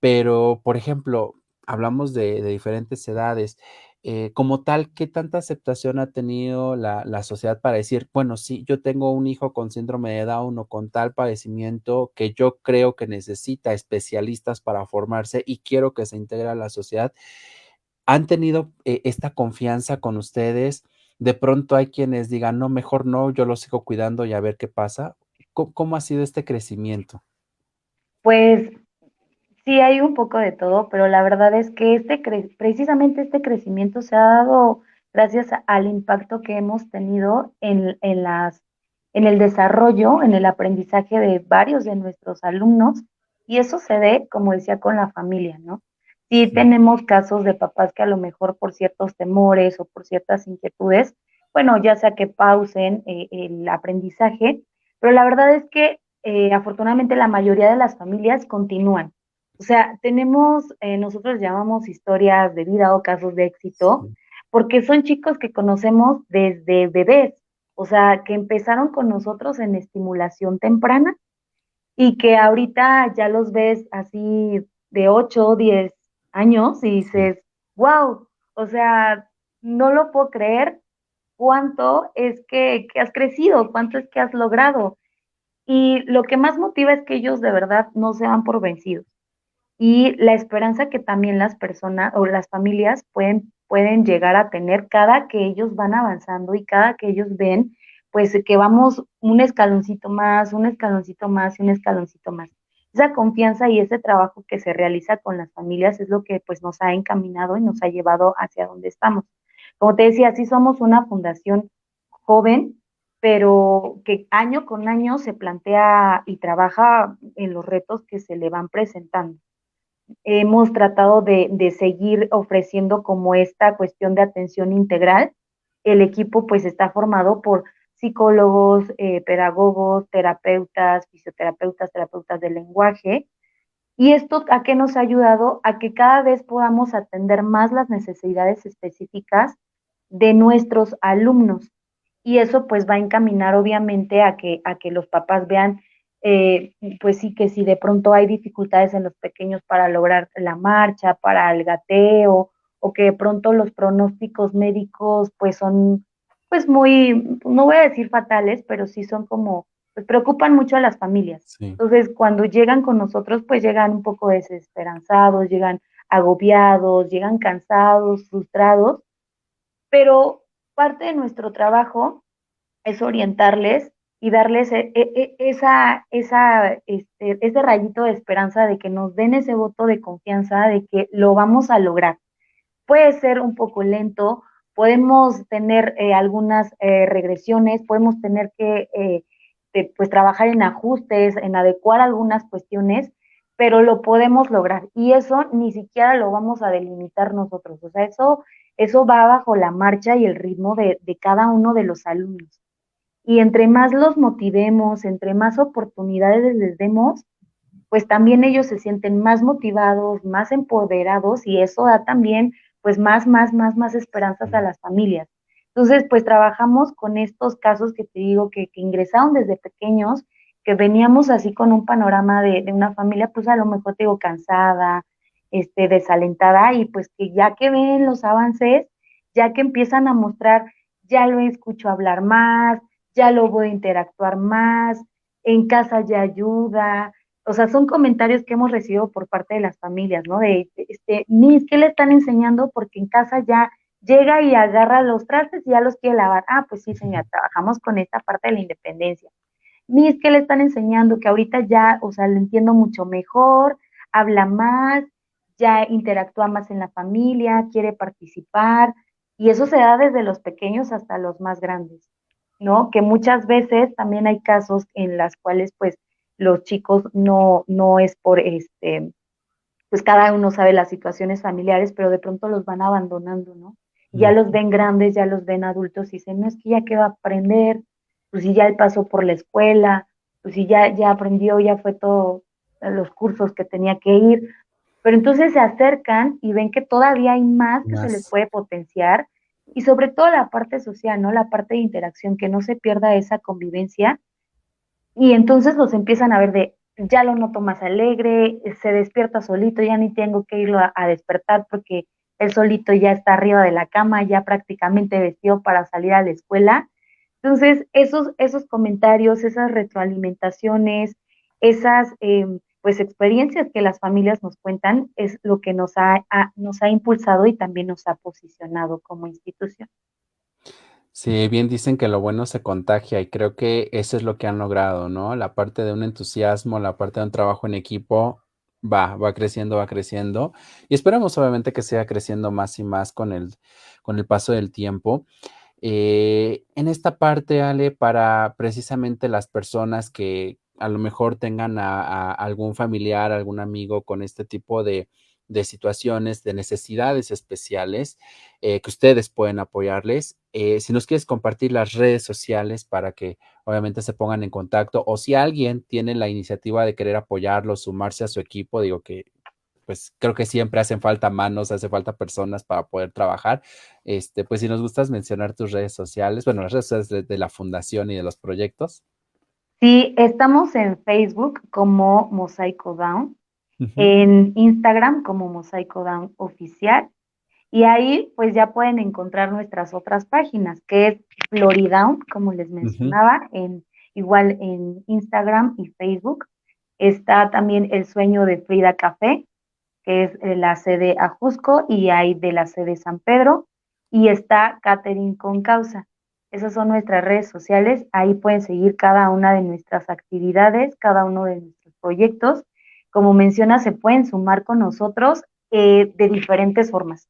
Pero, por ejemplo, hablamos de diferentes edades. Eh, como tal, ¿qué tanta aceptación ha tenido la, sociedad para decir, bueno, sí, yo tengo un hijo con síndrome de Down o con tal padecimiento que yo creo que necesita especialistas para formarse y quiero que se integre a la sociedad? ¿Han tenido eh, esta confianza con ustedes? De pronto hay quienes digan, no, mejor no, yo lo sigo cuidando y a ver qué pasa. cómo ha sido este crecimiento? Pues Sí, hay un poco de todo, pero la verdad es que este precisamente este crecimiento se ha dado gracias al impacto que hemos tenido en, en, las, en el desarrollo, en el aprendizaje de varios de nuestros alumnos, y eso se ve, como decía, con la familia, ¿no? Sí tenemos casos de papás que a lo mejor por ciertos temores o por ciertas inquietudes, bueno, ya sea que pausen eh, el aprendizaje, pero la verdad es que eh, afortunadamente la mayoría de las familias continúan. O sea, tenemos, eh, nosotros llamamos historias de vida o casos de éxito, porque son chicos que conocemos desde bebés, o sea, que empezaron con nosotros en estimulación temprana y que ahorita ya los ves así de 8 o 10 años y dices, wow, o sea, no lo puedo creer cuánto es que, que has crecido, cuánto es que has logrado. Y lo que más motiva es que ellos de verdad no se van por vencidos y la esperanza que también las personas o las familias pueden, pueden llegar a tener cada que ellos van avanzando y cada que ellos ven, pues que vamos un escaloncito más, un escaloncito más y un escaloncito más. Esa confianza y ese trabajo que se realiza con las familias es lo que pues nos ha encaminado y nos ha llevado hacia donde estamos. Como te decía, sí somos una fundación joven, pero que año con año se plantea y trabaja en los retos que se le van presentando hemos tratado de, seguir ofreciendo como esta cuestión de atención integral. El equipo pues está formado por psicólogos, eh, pedagogos, terapeutas, fisioterapeutas, terapeutas del lenguaje. ¿Y esto a qué nos ha ayudado? A que cada vez podamos atender más las necesidades específicas de nuestros alumnos. Y eso pues va a encaminar obviamente a que, a que los papás vean eh, pues sí que si de pronto hay dificultades en los pequeños para lograr la marcha, para el gateo, o que de pronto los pronósticos médicos pues son pues muy, no voy a decir fatales, pero sí son como, pues preocupan mucho a las familias. Entonces, cuando llegan con nosotros, pues llegan un poco desesperanzados, llegan agobiados, llegan cansados, frustrados, pero parte de nuestro trabajo es orientarles y darles e, e, e, esa, esa, este, ese rayito de esperanza de que nos den ese voto de confianza de que lo vamos a lograr. Puede ser un poco lento, podemos tener eh, algunas eh, regresiones, podemos tener que eh, pues trabajar en ajustes, en adecuar algunas cuestiones, pero lo podemos lograr y eso ni siquiera lo vamos a delimitar nosotros, o sea, eso, eso va bajo la marcha y el ritmo de, de cada uno de los alumnos. Y entre más los motivemos, entre más oportunidades les demos, pues también ellos se sienten más motivados, más empoderados y eso da también pues más, más, más, más esperanzas a las familias. Entonces, pues trabajamos con estos casos que te digo que, ingresaron desde pequeños, que veníamos así con un panorama de, de, una familia, pues a lo mejor te digo cansada, este, desalentada, y pues que ya que ven los avances, ya que empiezan a mostrar, ya lo escucho hablar más, ya lo voy a interactuar más, en casa ya ayuda. O sea, son comentarios que hemos recibido por parte de las familias, ¿no? De, este, Miss, ¿qué le están enseñando? Porque en casa ya llega y agarra los trastes y ya los quiere lavar. Ah, pues sí, señora, trabajamos con esta parte de la independencia. Miss, ¿qué le están enseñando? Que ahorita ya, o sea, lo entiendo mucho mejor, habla más, ya interactúa más en la familia, quiere participar, y eso se da desde los pequeños hasta los más grandes. ¿No? Que muchas veces también hay casos en las cuales pues los chicos no, no es por este, pues cada uno sabe las situaciones familiares, pero de pronto los van abandonando, ¿no? Ya los ven grandes, ya los ven adultos y dicen, no es que ya que va a aprender, pues si ya él pasó por la escuela, pues si ya, ya aprendió, ya fue todo los cursos que tenía que ir, pero entonces se acercan y ven que todavía hay más que se les puede potenciar y sobre todo la parte social, ¿no? La parte de interacción, que no se pierda esa convivencia. Y entonces los empiezan a ver de, ya lo noto más alegre, se despierta solito, ya ni tengo que irlo a, despertar porque él solito ya está arriba de la cama, ya prácticamente vestido para salir a la escuela. Entonces, esos, esos comentarios, esas retroalimentaciones, esas em, pues experiencias que las familias nos cuentan es lo que nos ha, nos ha impulsado y también nos ha posicionado como institución. Sí, bien dicen que lo bueno se contagia y creo que eso es lo que han logrado, ¿no? La parte de un entusiasmo, la parte de un trabajo en equipo va, va creciendo, va creciendo y esperamos obviamente que siga creciendo más y más con el, con el paso del tiempo. Eh, en esta parte, Ale, para precisamente las personas que, a lo mejor tengan a, algún familiar, algún amigo con este tipo de, situaciones, de necesidades especiales, eh, que ustedes pueden apoyarles. Eh, si nos quieres compartir las redes sociales para que obviamente se pongan en contacto o si alguien tiene la iniciativa de querer apoyarlo, sumarse a su equipo, digo que pues creo que siempre hacen falta manos, hace falta personas para poder trabajar. Este, pues si nos gustas mencionar tus redes sociales, bueno, las redes sociales de la fundación y de los proyectos. Sí, estamos en Facebook como Mosaico Down, en Instagram como Mosaico Down Oficial, y ahí pues ya pueden encontrar nuestras otras páginas, que es Floridown, como les mencionaba, en, igual en Instagram y Facebook. Está también El Sueño de Frida Café, que es la sede Ajusco y hay de la sede San Pedro, y está Catherine con Causa. Esas son nuestras redes sociales. Ahí pueden seguir cada una de nuestras actividades, cada uno de nuestros proyectos. Como menciona, se pueden sumar con nosotros eh, de diferentes formas.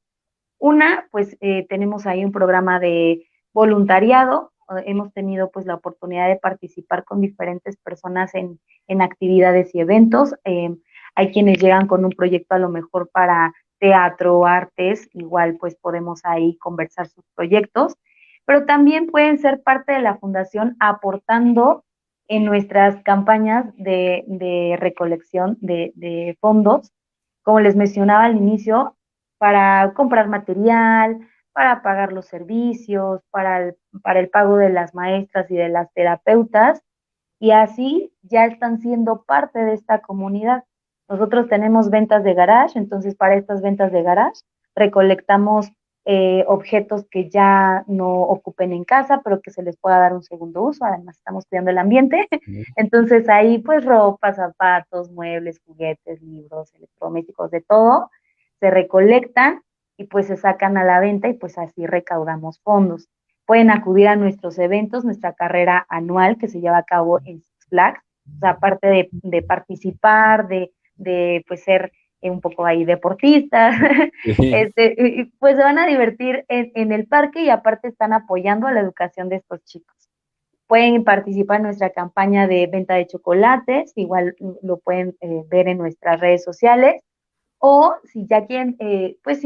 Una, pues eh, tenemos ahí un programa de voluntariado. Hemos tenido pues la oportunidad de participar con diferentes personas en, actividades y eventos. Em, hay quienes llegan con un proyecto a lo mejor para teatro, artes, igual pues podemos ahí conversar sus proyectos pero también pueden ser parte de la fundación aportando en nuestras campañas de, recolección de, fondos, como les mencionaba al inicio, para comprar material, para pagar los servicios, para el, para el pago de las maestras y de las terapeutas. y así ya están siendo parte de esta comunidad. Nosotros tenemos ventas de garage, entonces para estas ventas de garage recolectamos eh, objetos que ya no ocupen en casa, pero que se les pueda dar un segundo uso. Además, estamos cuidando el ambiente. Entonces, ahí, pues, ropa, zapatos, muebles, juguetes, libros, electrodomésticos, de todo, se recolectan y pues se sacan a la venta y pues así recaudamos fondos. Pueden acudir a nuestros eventos, nuestra carrera anual que se lleva a cabo en Six Flags, o sea, aparte de, de participar, de, de pues ser un poco ahí deportistas, este, pues se van a divertir en, el parque y aparte están apoyando a la educación de estos chicos. Pueden participar en nuestra campaña de venta de chocolates, igual lo pueden eh, ver en nuestras redes sociales, o si ya quieren eh, pues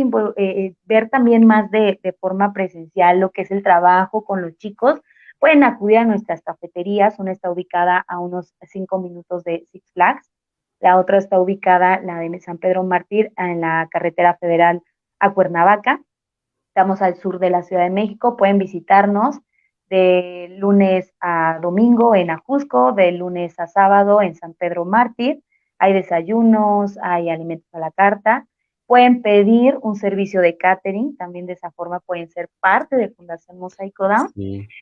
ver también más de, de forma presencial lo que es el trabajo con los chicos, pueden acudir a nuestras cafeterías, una está ubicada a unos cinco minutos de Six Flags, la otra está ubicada, la de San Pedro Mártir, en la carretera federal a Cuernavaca. Estamos al sur de la Ciudad de México. Pueden visitarnos de lunes a domingo en Ajusco, de lunes a sábado en San Pedro Mártir. Hay desayunos, hay alimentos a la carta. Pueden pedir un servicio de catering, también de esa forma pueden ser parte de Fundación Mosaico Down.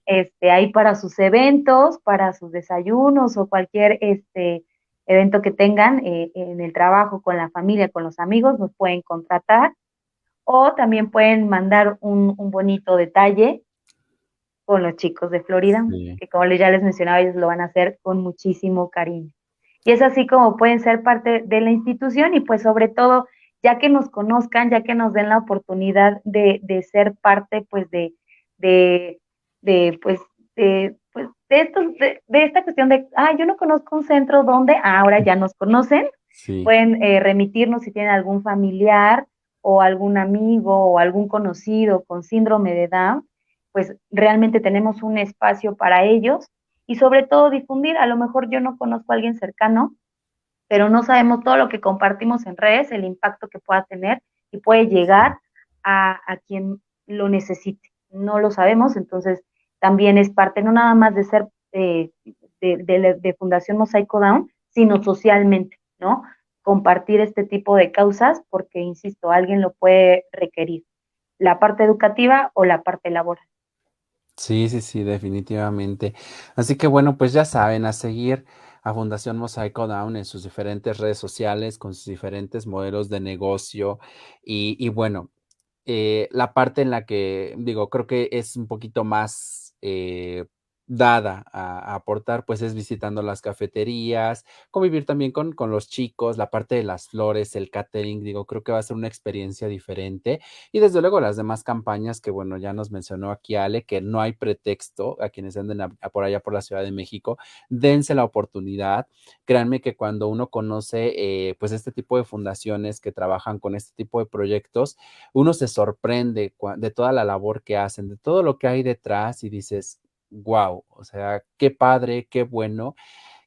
Este, hay para sus eventos, para sus desayunos o cualquier este, evento que tengan eh, en el trabajo, con la familia, con los amigos, nos pueden contratar o también pueden mandar un, bonito detalle con los chicos de Florida, que como ya les mencionaba, ellos lo van a hacer con muchísimo cariño. Y es así como pueden ser parte de la institución y pues sobre todo, ya que nos conozcan, ya que nos den la oportunidad de, ser parte pues de, de, de pues de de, esto, de, esta cuestión de, ah, yo no conozco un centro donde, ahora ya nos conocen, pueden eh, remitirnos si tienen algún familiar o algún amigo o algún conocido con síndrome de Down, pues realmente tenemos un espacio para ellos y sobre todo difundir, a lo mejor yo no conozco a alguien cercano, pero no sabemos todo lo que compartimos en redes, el impacto que pueda tener y puede llegar a, a quien lo necesite. No lo sabemos, entonces también es parte no nada más de ser eh, de, Fundación Mosaico Down, sino socialmente, ¿no? Compartir este tipo de causas porque, insisto, alguien lo puede requerir, la parte educativa o la parte laboral. Sí, sí, sí, definitivamente. Así que bueno, pues ya saben, a seguir a Fundación Mosaico Down en sus diferentes redes sociales, con sus diferentes modelos de negocio. Y, y bueno, eh, la parte en la que digo, creo que es un poquito más eh, dada a, aportar, pues es visitando las cafeterías, convivir también con, con los chicos, la parte de las flores, el catering, digo, creo que va a ser una experiencia diferente. Y desde luego las demás campañas que, bueno, ya nos mencionó aquí Ale, que no hay pretexto a quienes anden por allá por la Ciudad de México, dense la oportunidad. Créanme que cuando uno conoce, eh, pues, este tipo de fundaciones que trabajan con este tipo de proyectos, uno se sorprende de toda la labor que hacen, de todo lo que hay detrás y dices, wow, o sea, qué padre, qué bueno.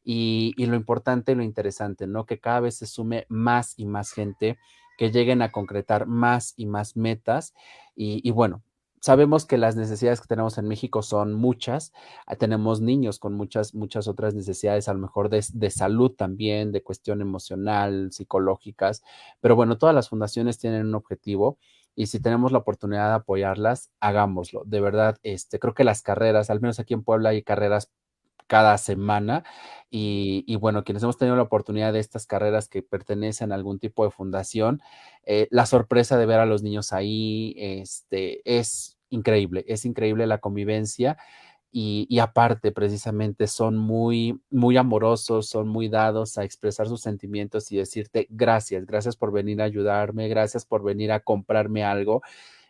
Y, lo importante, lo interesante, ¿no? Que cada vez se sume más y más gente, que lleguen a concretar más y más metas. Y, bueno, sabemos que las necesidades que tenemos en México son muchas. Ah, tenemos niños con muchas, muchas otras necesidades, a lo mejor de, de, salud también, de cuestión emocional, psicológicas. Pero bueno, todas las fundaciones tienen un objetivo y si tenemos la oportunidad de apoyarlas, hagámoslo. De verdad, este, creo que las carreras, al menos aquí en Puebla hay carreras cada semana y, bueno, quienes hemos tenido la oportunidad de estas carreras que pertenecen a algún tipo de fundación, eh, la sorpresa de ver a los niños ahí este, es increíble, es increíble la convivencia y, aparte precisamente son muy, muy amorosos, son muy dados a expresar sus sentimientos y decirte gracias, gracias por venir a ayudarme, gracias por venir a comprarme algo.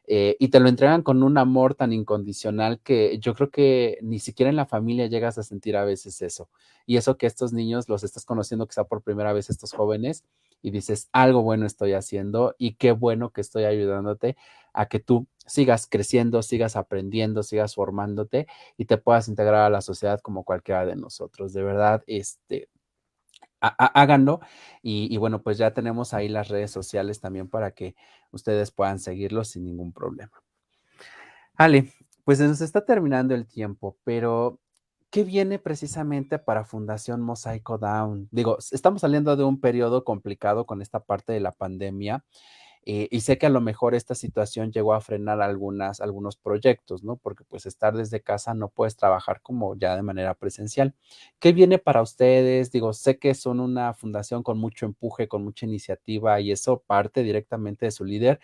Eh, y te lo entregan con un amor tan incondicional que yo creo que ni siquiera en la familia llegas a sentir a veces eso. Y eso que estos niños los estás conociendo quizá por primera vez, estos jóvenes, y dices, algo bueno estoy haciendo y qué bueno que estoy ayudándote a que tú sigas creciendo, sigas aprendiendo, sigas formándote y te puedas integrar a la sociedad como cualquiera de nosotros. De verdad, este, háganlo. Y, y, bueno, pues ya tenemos ahí las redes sociales también para que ustedes puedan seguirlo sin ningún problema. Ale, pues se nos está terminando el tiempo, pero ¿qué viene precisamente para Fundación Mosaico Down? Digo, estamos saliendo de un periodo complicado con esta parte de la pandemia. Eh, y sé que a lo mejor esta situación llegó a frenar algunos proyectos, ¿no? Porque pues estar desde casa no puedes trabajar como ya de manera presencial. ¿Qué viene para ustedes? Digo, sé que son una fundación con mucho empuje, con mucha iniciativa y eso parte directamente de su líder,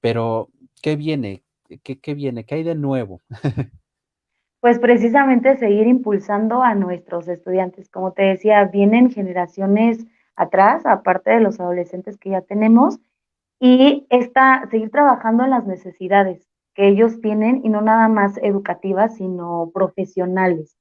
pero ¿qué viene? ¿Qué, qué viene? ¿Qué hay de nuevo? Pues precisamente seguir impulsando a nuestros estudiantes. Como te decía, vienen generaciones atrás, aparte de los adolescentes que ya tenemos, y esta, seguir trabajando en las necesidades que ellos tienen y no nada más educativas, sino profesionales.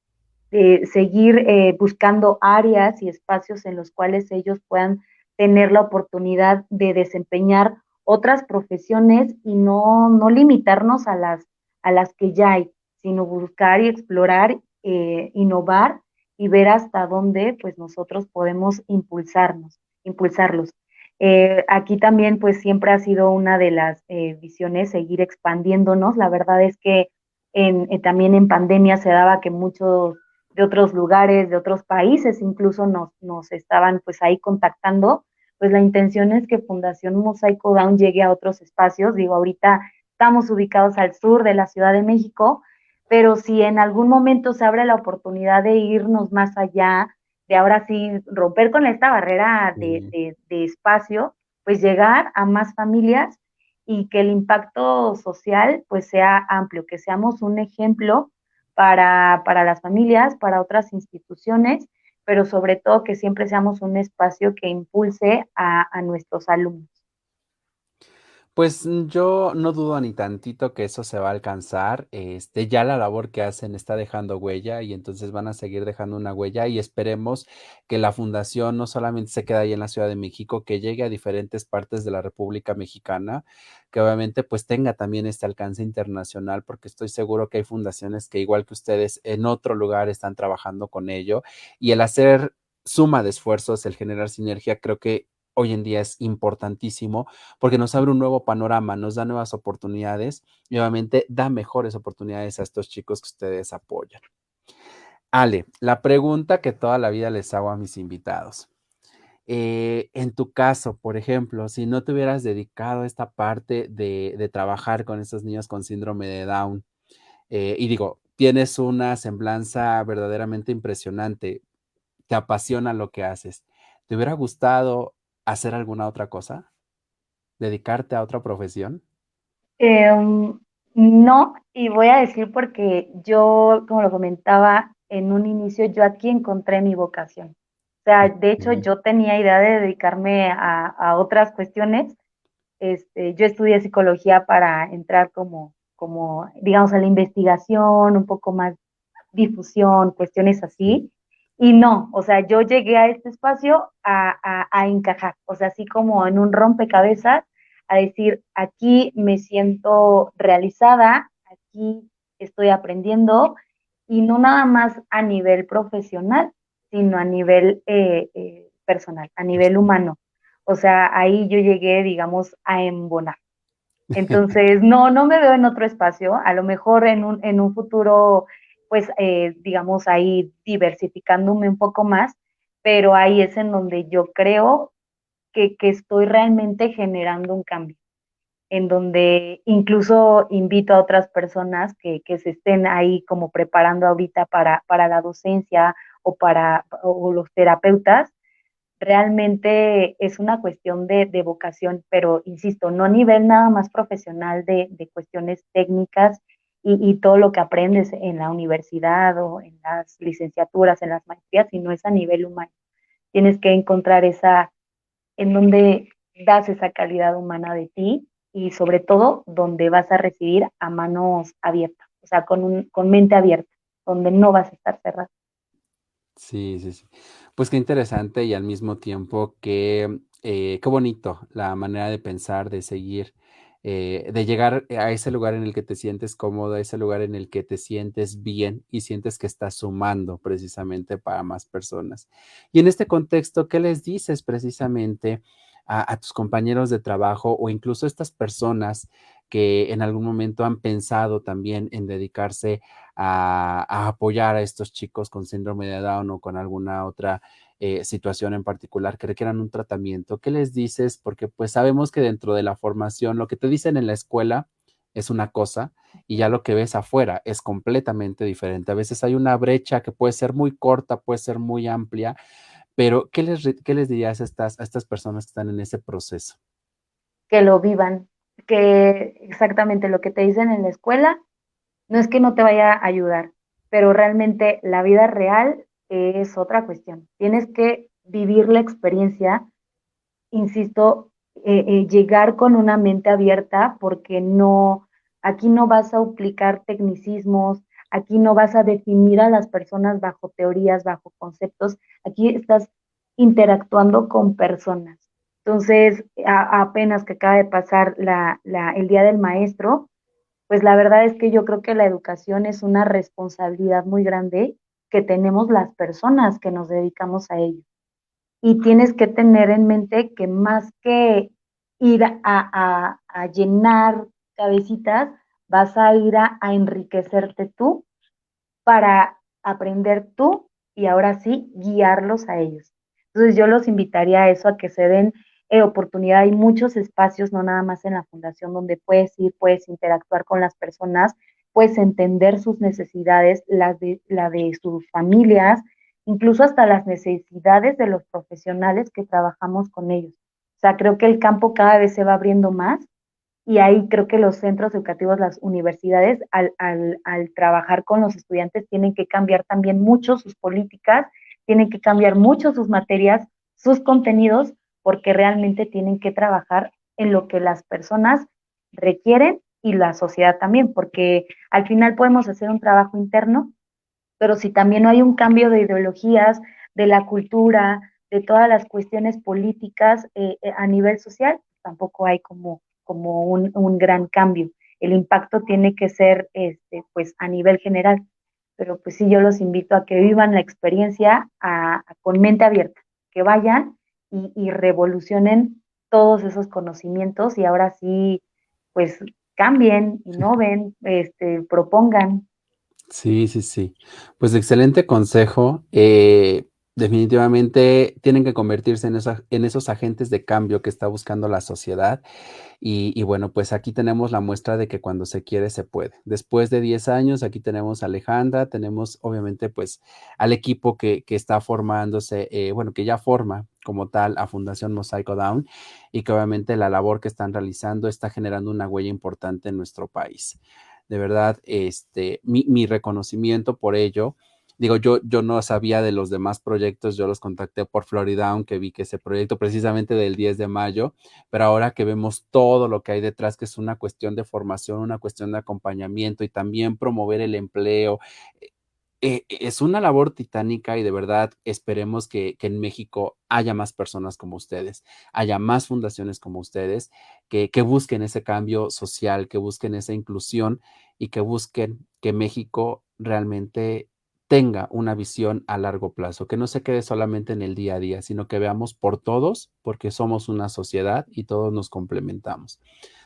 seguir eh, buscando áreas y espacios en los cuales ellos puedan tener la oportunidad de desempeñar otras profesiones y no, no limitarnos a las, a las que ya hay, sino buscar y explorar, eh, innovar y ver hasta dónde pues nosotros podemos impulsarnos, impulsarlos. Eh, aquí también pues siempre ha sido una de las eh, visiones seguir expandiéndonos. La verdad es que en, eh, también en pandemia se daba que muchos de otros lugares, de otros países incluso nos, nos estaban pues ahí contactando. Pues la intención es que Fundación Mosaico Down llegue a otros espacios. Digo, ahorita estamos ubicados al sur de la Ciudad de México, pero si en algún momento se abre la oportunidad de irnos más allá, de ahora sí romper con esta barrera de, espacio, pues llegar a más familias y que el impacto social pues sea amplio, que seamos un ejemplo para, para las familias, para otras instituciones, pero sobre todo que siempre seamos un espacio que impulse a nuestros alumnos. Pues mm, yo no dudo ni tantito que eso se va a alcanzar. Este, ya la labor que hacen está dejando huella y entonces van a seguir dejando una huella y esperemos que la fundación no solamente se quede ahí en la Ciudad de México, que llegue a diferentes partes de la República Mexicana, que obviamente pues tenga también este alcance internacional, porque estoy seguro que hay fundaciones que igual que ustedes en otro lugar están trabajando con ello y el hacer suma de esfuerzos, el generar sinergia, creo que hoy en día es importantísimo porque nos abre un nuevo panorama, nos da nuevas oportunidades y obviamente da mejores oportunidades a estos chicos que ustedes apoyan. Ale, la pregunta que toda la vida les hago a mis invitados. Eh, en tu caso, por ejemplo, si no te hubieras dedicado a esta parte de, trabajar con estos niños con síndrome de Down, eh, y digo, tienes una semblanza verdaderamente impresionante, te apasiona lo que haces, ¿te hubiera gustado hacer alguna otra cosa? ¿Dedicarte a otra profesión? Em, no, y voy a decir porque yo, como lo comentaba en un inicio, yo aquí encontré mi vocación. O sea, de hecho, yo tenía idea de dedicarme a, otras cuestiones. Este, yo estudié psicología para entrar como, como, digamos, a la investigación, un poco más difusión, cuestiones así. Y no, o sea, yo llegué a este espacio a, a, encajar, o sea, así como en un rompecabezas, a decir, aquí me siento realizada, aquí estoy aprendiendo, y no nada más a nivel profesional, sino a nivel eh, eh, personal, a nivel humano. O sea, ahí yo llegué, digamos, a embonar. Entonces, no, no me veo en otro espacio, a lo mejor en un, en un futuro pues eh, digamos ahí diversificándome un poco más, pero ahí es en donde yo creo que, estoy realmente generando un cambio, en donde incluso invito a otras personas que, se estén ahí como preparando ahorita para, para la docencia o para los terapeutas, realmente es una cuestión de, vocación, pero insisto, no a nivel nada más profesional de, de cuestiones técnicas y, todo lo que aprendes en la universidad o en las licenciaturas, en las maestrías, sino es a nivel humano. Tienes que encontrar esa, en donde das esa calidad humana de ti y sobre todo donde vas a recibir a manos abiertas, o sea, con, un, con mente abierta, donde no vas a estar cerrado. Sí, sí, sí. Pues qué interesante y al mismo tiempo que, eh, qué bonito la manera de pensar, de seguir eh, de llegar a ese lugar en el que te sientes cómodo, a ese lugar en el que te sientes bien y sientes que estás sumando precisamente para más personas. Y en este contexto, ¿qué les dices precisamente a, tus compañeros de trabajo o incluso a estas personas que en algún momento han pensado también en dedicarse a, apoyar a estos chicos con síndrome de Down o con alguna otra eh, situación en particular que requieran un tratamiento. ¿Qué les dices? Porque pues sabemos que dentro de la formación, lo que te dicen en la escuela es una cosa y ya lo que ves afuera es completamente diferente. A veces hay una brecha que puede ser muy corta, puede ser muy amplia, pero ¿qué les, qué les dirías a estas, a estas personas que están en ese proceso? Que lo vivan, que exactamente lo que te dicen en la escuela no es que no te vaya a ayudar, pero realmente la vida real es otra cuestión. Tienes que vivir la experiencia, insisto, eh, eh, llegar con una mente abierta porque no, aquí no vas a aplicar tecnicismos, aquí no vas a definir a las personas bajo teorías, bajo conceptos, aquí estás interactuando con personas. Entonces, apenas que acaba de pasar la, el Día del Maestro, pues la verdad es que yo creo que la educación es una responsabilidad muy grande que tenemos las personas que nos dedicamos a ello. Y tienes que tener en mente que más que ir a, llenar cabecitas, vas a ir a, enriquecerte tú para aprender tú y ahora sí guiarlos a ellos. Entonces yo los invitaría a eso, a que se den eh, oportunidad. Hay muchos espacios, no nada más en la fundación, donde puedes ir, puedes interactuar con las personas pues entender sus necesidades, las de, la de sus familias, incluso hasta las necesidades de los profesionales que trabajamos con ellos. O sea, creo que el campo cada vez se va abriendo más y ahí creo que los centros educativos, las universidades, al, al, al trabajar con los estudiantes, tienen que cambiar también mucho sus políticas, tienen que cambiar mucho sus materias, sus contenidos, porque realmente tienen que trabajar en lo que las personas requieren y la sociedad también, porque al final podemos hacer un trabajo interno, pero si también no hay un cambio de ideologías, de la cultura, de todas las cuestiones políticas eh, eh, a nivel social, tampoco hay como, como un, un, gran cambio. El impacto tiene que ser este, pues, a nivel general, pero pues sí, yo los invito a que vivan la experiencia a, con mente abierta, que vayan y, y revolucionen todos esos conocimientos y ahora sí, pues cambien, innoven, este, propongan. Sí, sí, sí. Pues excelente consejo. Eh, definitivamente tienen que convertirse en, esos agentes de cambio que está buscando la sociedad. Y, bueno, pues aquí tenemos la muestra de que cuando se quiere, se puede. Después de 10 años, aquí tenemos a Alejandra, tenemos obviamente pues al equipo que, está formándose, eh, bueno, que ya forma como tal a Fundación Mosaico Down y que obviamente la labor que están realizando está generando una huella importante en nuestro país. De verdad, este, mi reconocimiento por ello digo, yo, yo no sabía de los demás proyectos, yo los contacté por Florida, aunque vi que ese proyecto precisamente del 10 de mayo, pero ahora que vemos todo lo que hay detrás, que es una cuestión de formación, una cuestión de acompañamiento y también promover el empleo, eh, es una labor titánica y de verdad esperemos que, que, en México haya más personas como ustedes, haya más fundaciones como ustedes, que, que busquen ese cambio social, que busquen esa inclusión y que busquen que México realmente tenga una visión a largo plazo, que no se quede solamente en el día a día, sino que veamos por todos, porque somos una sociedad y todos nos complementamos.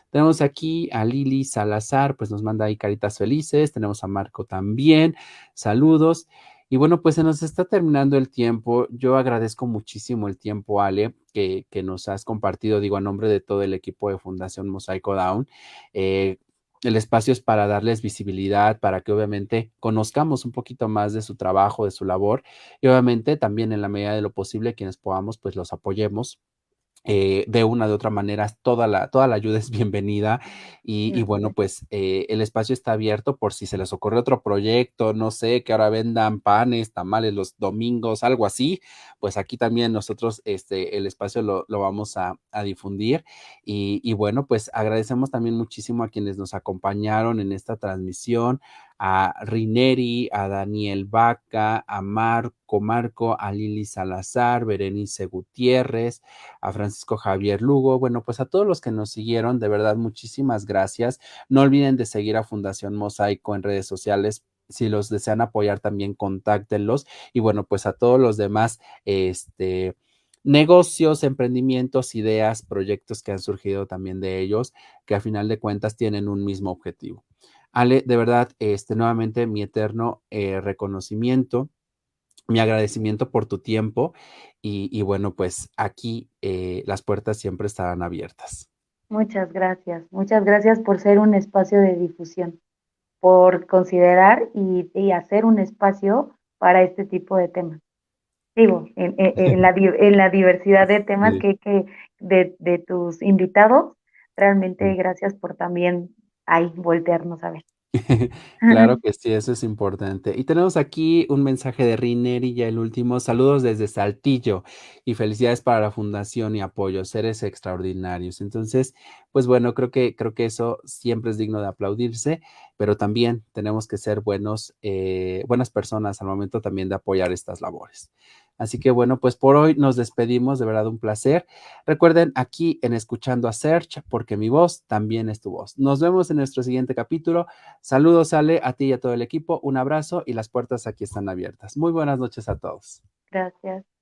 Tenemos aquí a Lili Salazar, pues nos manda ahí caritas felices. Tenemos a Marco también. Saludos. Y bueno, pues se nos está terminando el tiempo. Yo agradezco muchísimo el tiempo, Ale, que, nos has compartido, digo, a nombre de todo el equipo de Fundación Mosaico Down. Eh, el espacio es para darles visibilidad, para que obviamente conozcamos un poquito más de su trabajo, de su labor y obviamente también en la medida de lo posible quienes podamos pues los apoyemos eh, de una de otra manera, toda la, toda la ayuda es bienvenida y, y bueno, pues eh, el espacio está abierto por si se les ocurre otro proyecto, no sé, que ahora vendan panes, tamales los domingos, algo así, pues aquí también nosotros este, el espacio lo, lo vamos a, a difundir y, y, bueno, pues agradecemos también muchísimo a quienes nos acompañaron en esta transmisión, a Rineri, a Daniel Vaca, a Marco Marco, a Lili Salazar, Berenice Gutiérrez, a Francisco Javier Lugo. Bueno, pues a todos los que nos siguieron, de verdad, muchísimas gracias. No olviden de seguir a Fundación Mosaico en redes sociales si los desean apoyar también contáctenlos y bueno pues a todos los demás este negocios, emprendimientos, ideas, proyectos que han surgido también de ellos, que a final de cuentas tienen un mismo objetivo. Ale, de verdad, este, nuevamente mi eterno eh, reconocimiento, mi agradecimiento por tu tiempo y, bueno, pues aquí eh, las puertas siempre estarán abiertas. Muchas gracias, muchas gracias por ser un espacio de difusión, por considerar y hacer un espacio para este tipo de temas digo, en, en, la, en la diversidad de temas que, que de, de, tus invitados. Realmente gracias por también ahí voltearnos a ver. claro que sí, eso es importante. Y tenemos aquí un mensaje de Rineri, ya el último. Saludos desde Saltillo y felicidades para la fundación y apoyo, seres extraordinarios. Entonces, pues bueno, creo que, creo que eso siempre es digno de aplaudirse, pero también tenemos que ser buenos, eh, buenas personas al momento también de apoyar estas labores. Así que bueno, pues por hoy nos despedimos, de verdad un placer. Recuerden aquí en Escuchando a Search, porque mi voz también es tu voz. Nos vemos en nuestro siguiente capítulo. Saludos, Ale, a ti y a todo el equipo. Un abrazo y las puertas aquí están abiertas. Muy buenas noches a todos. Gracias.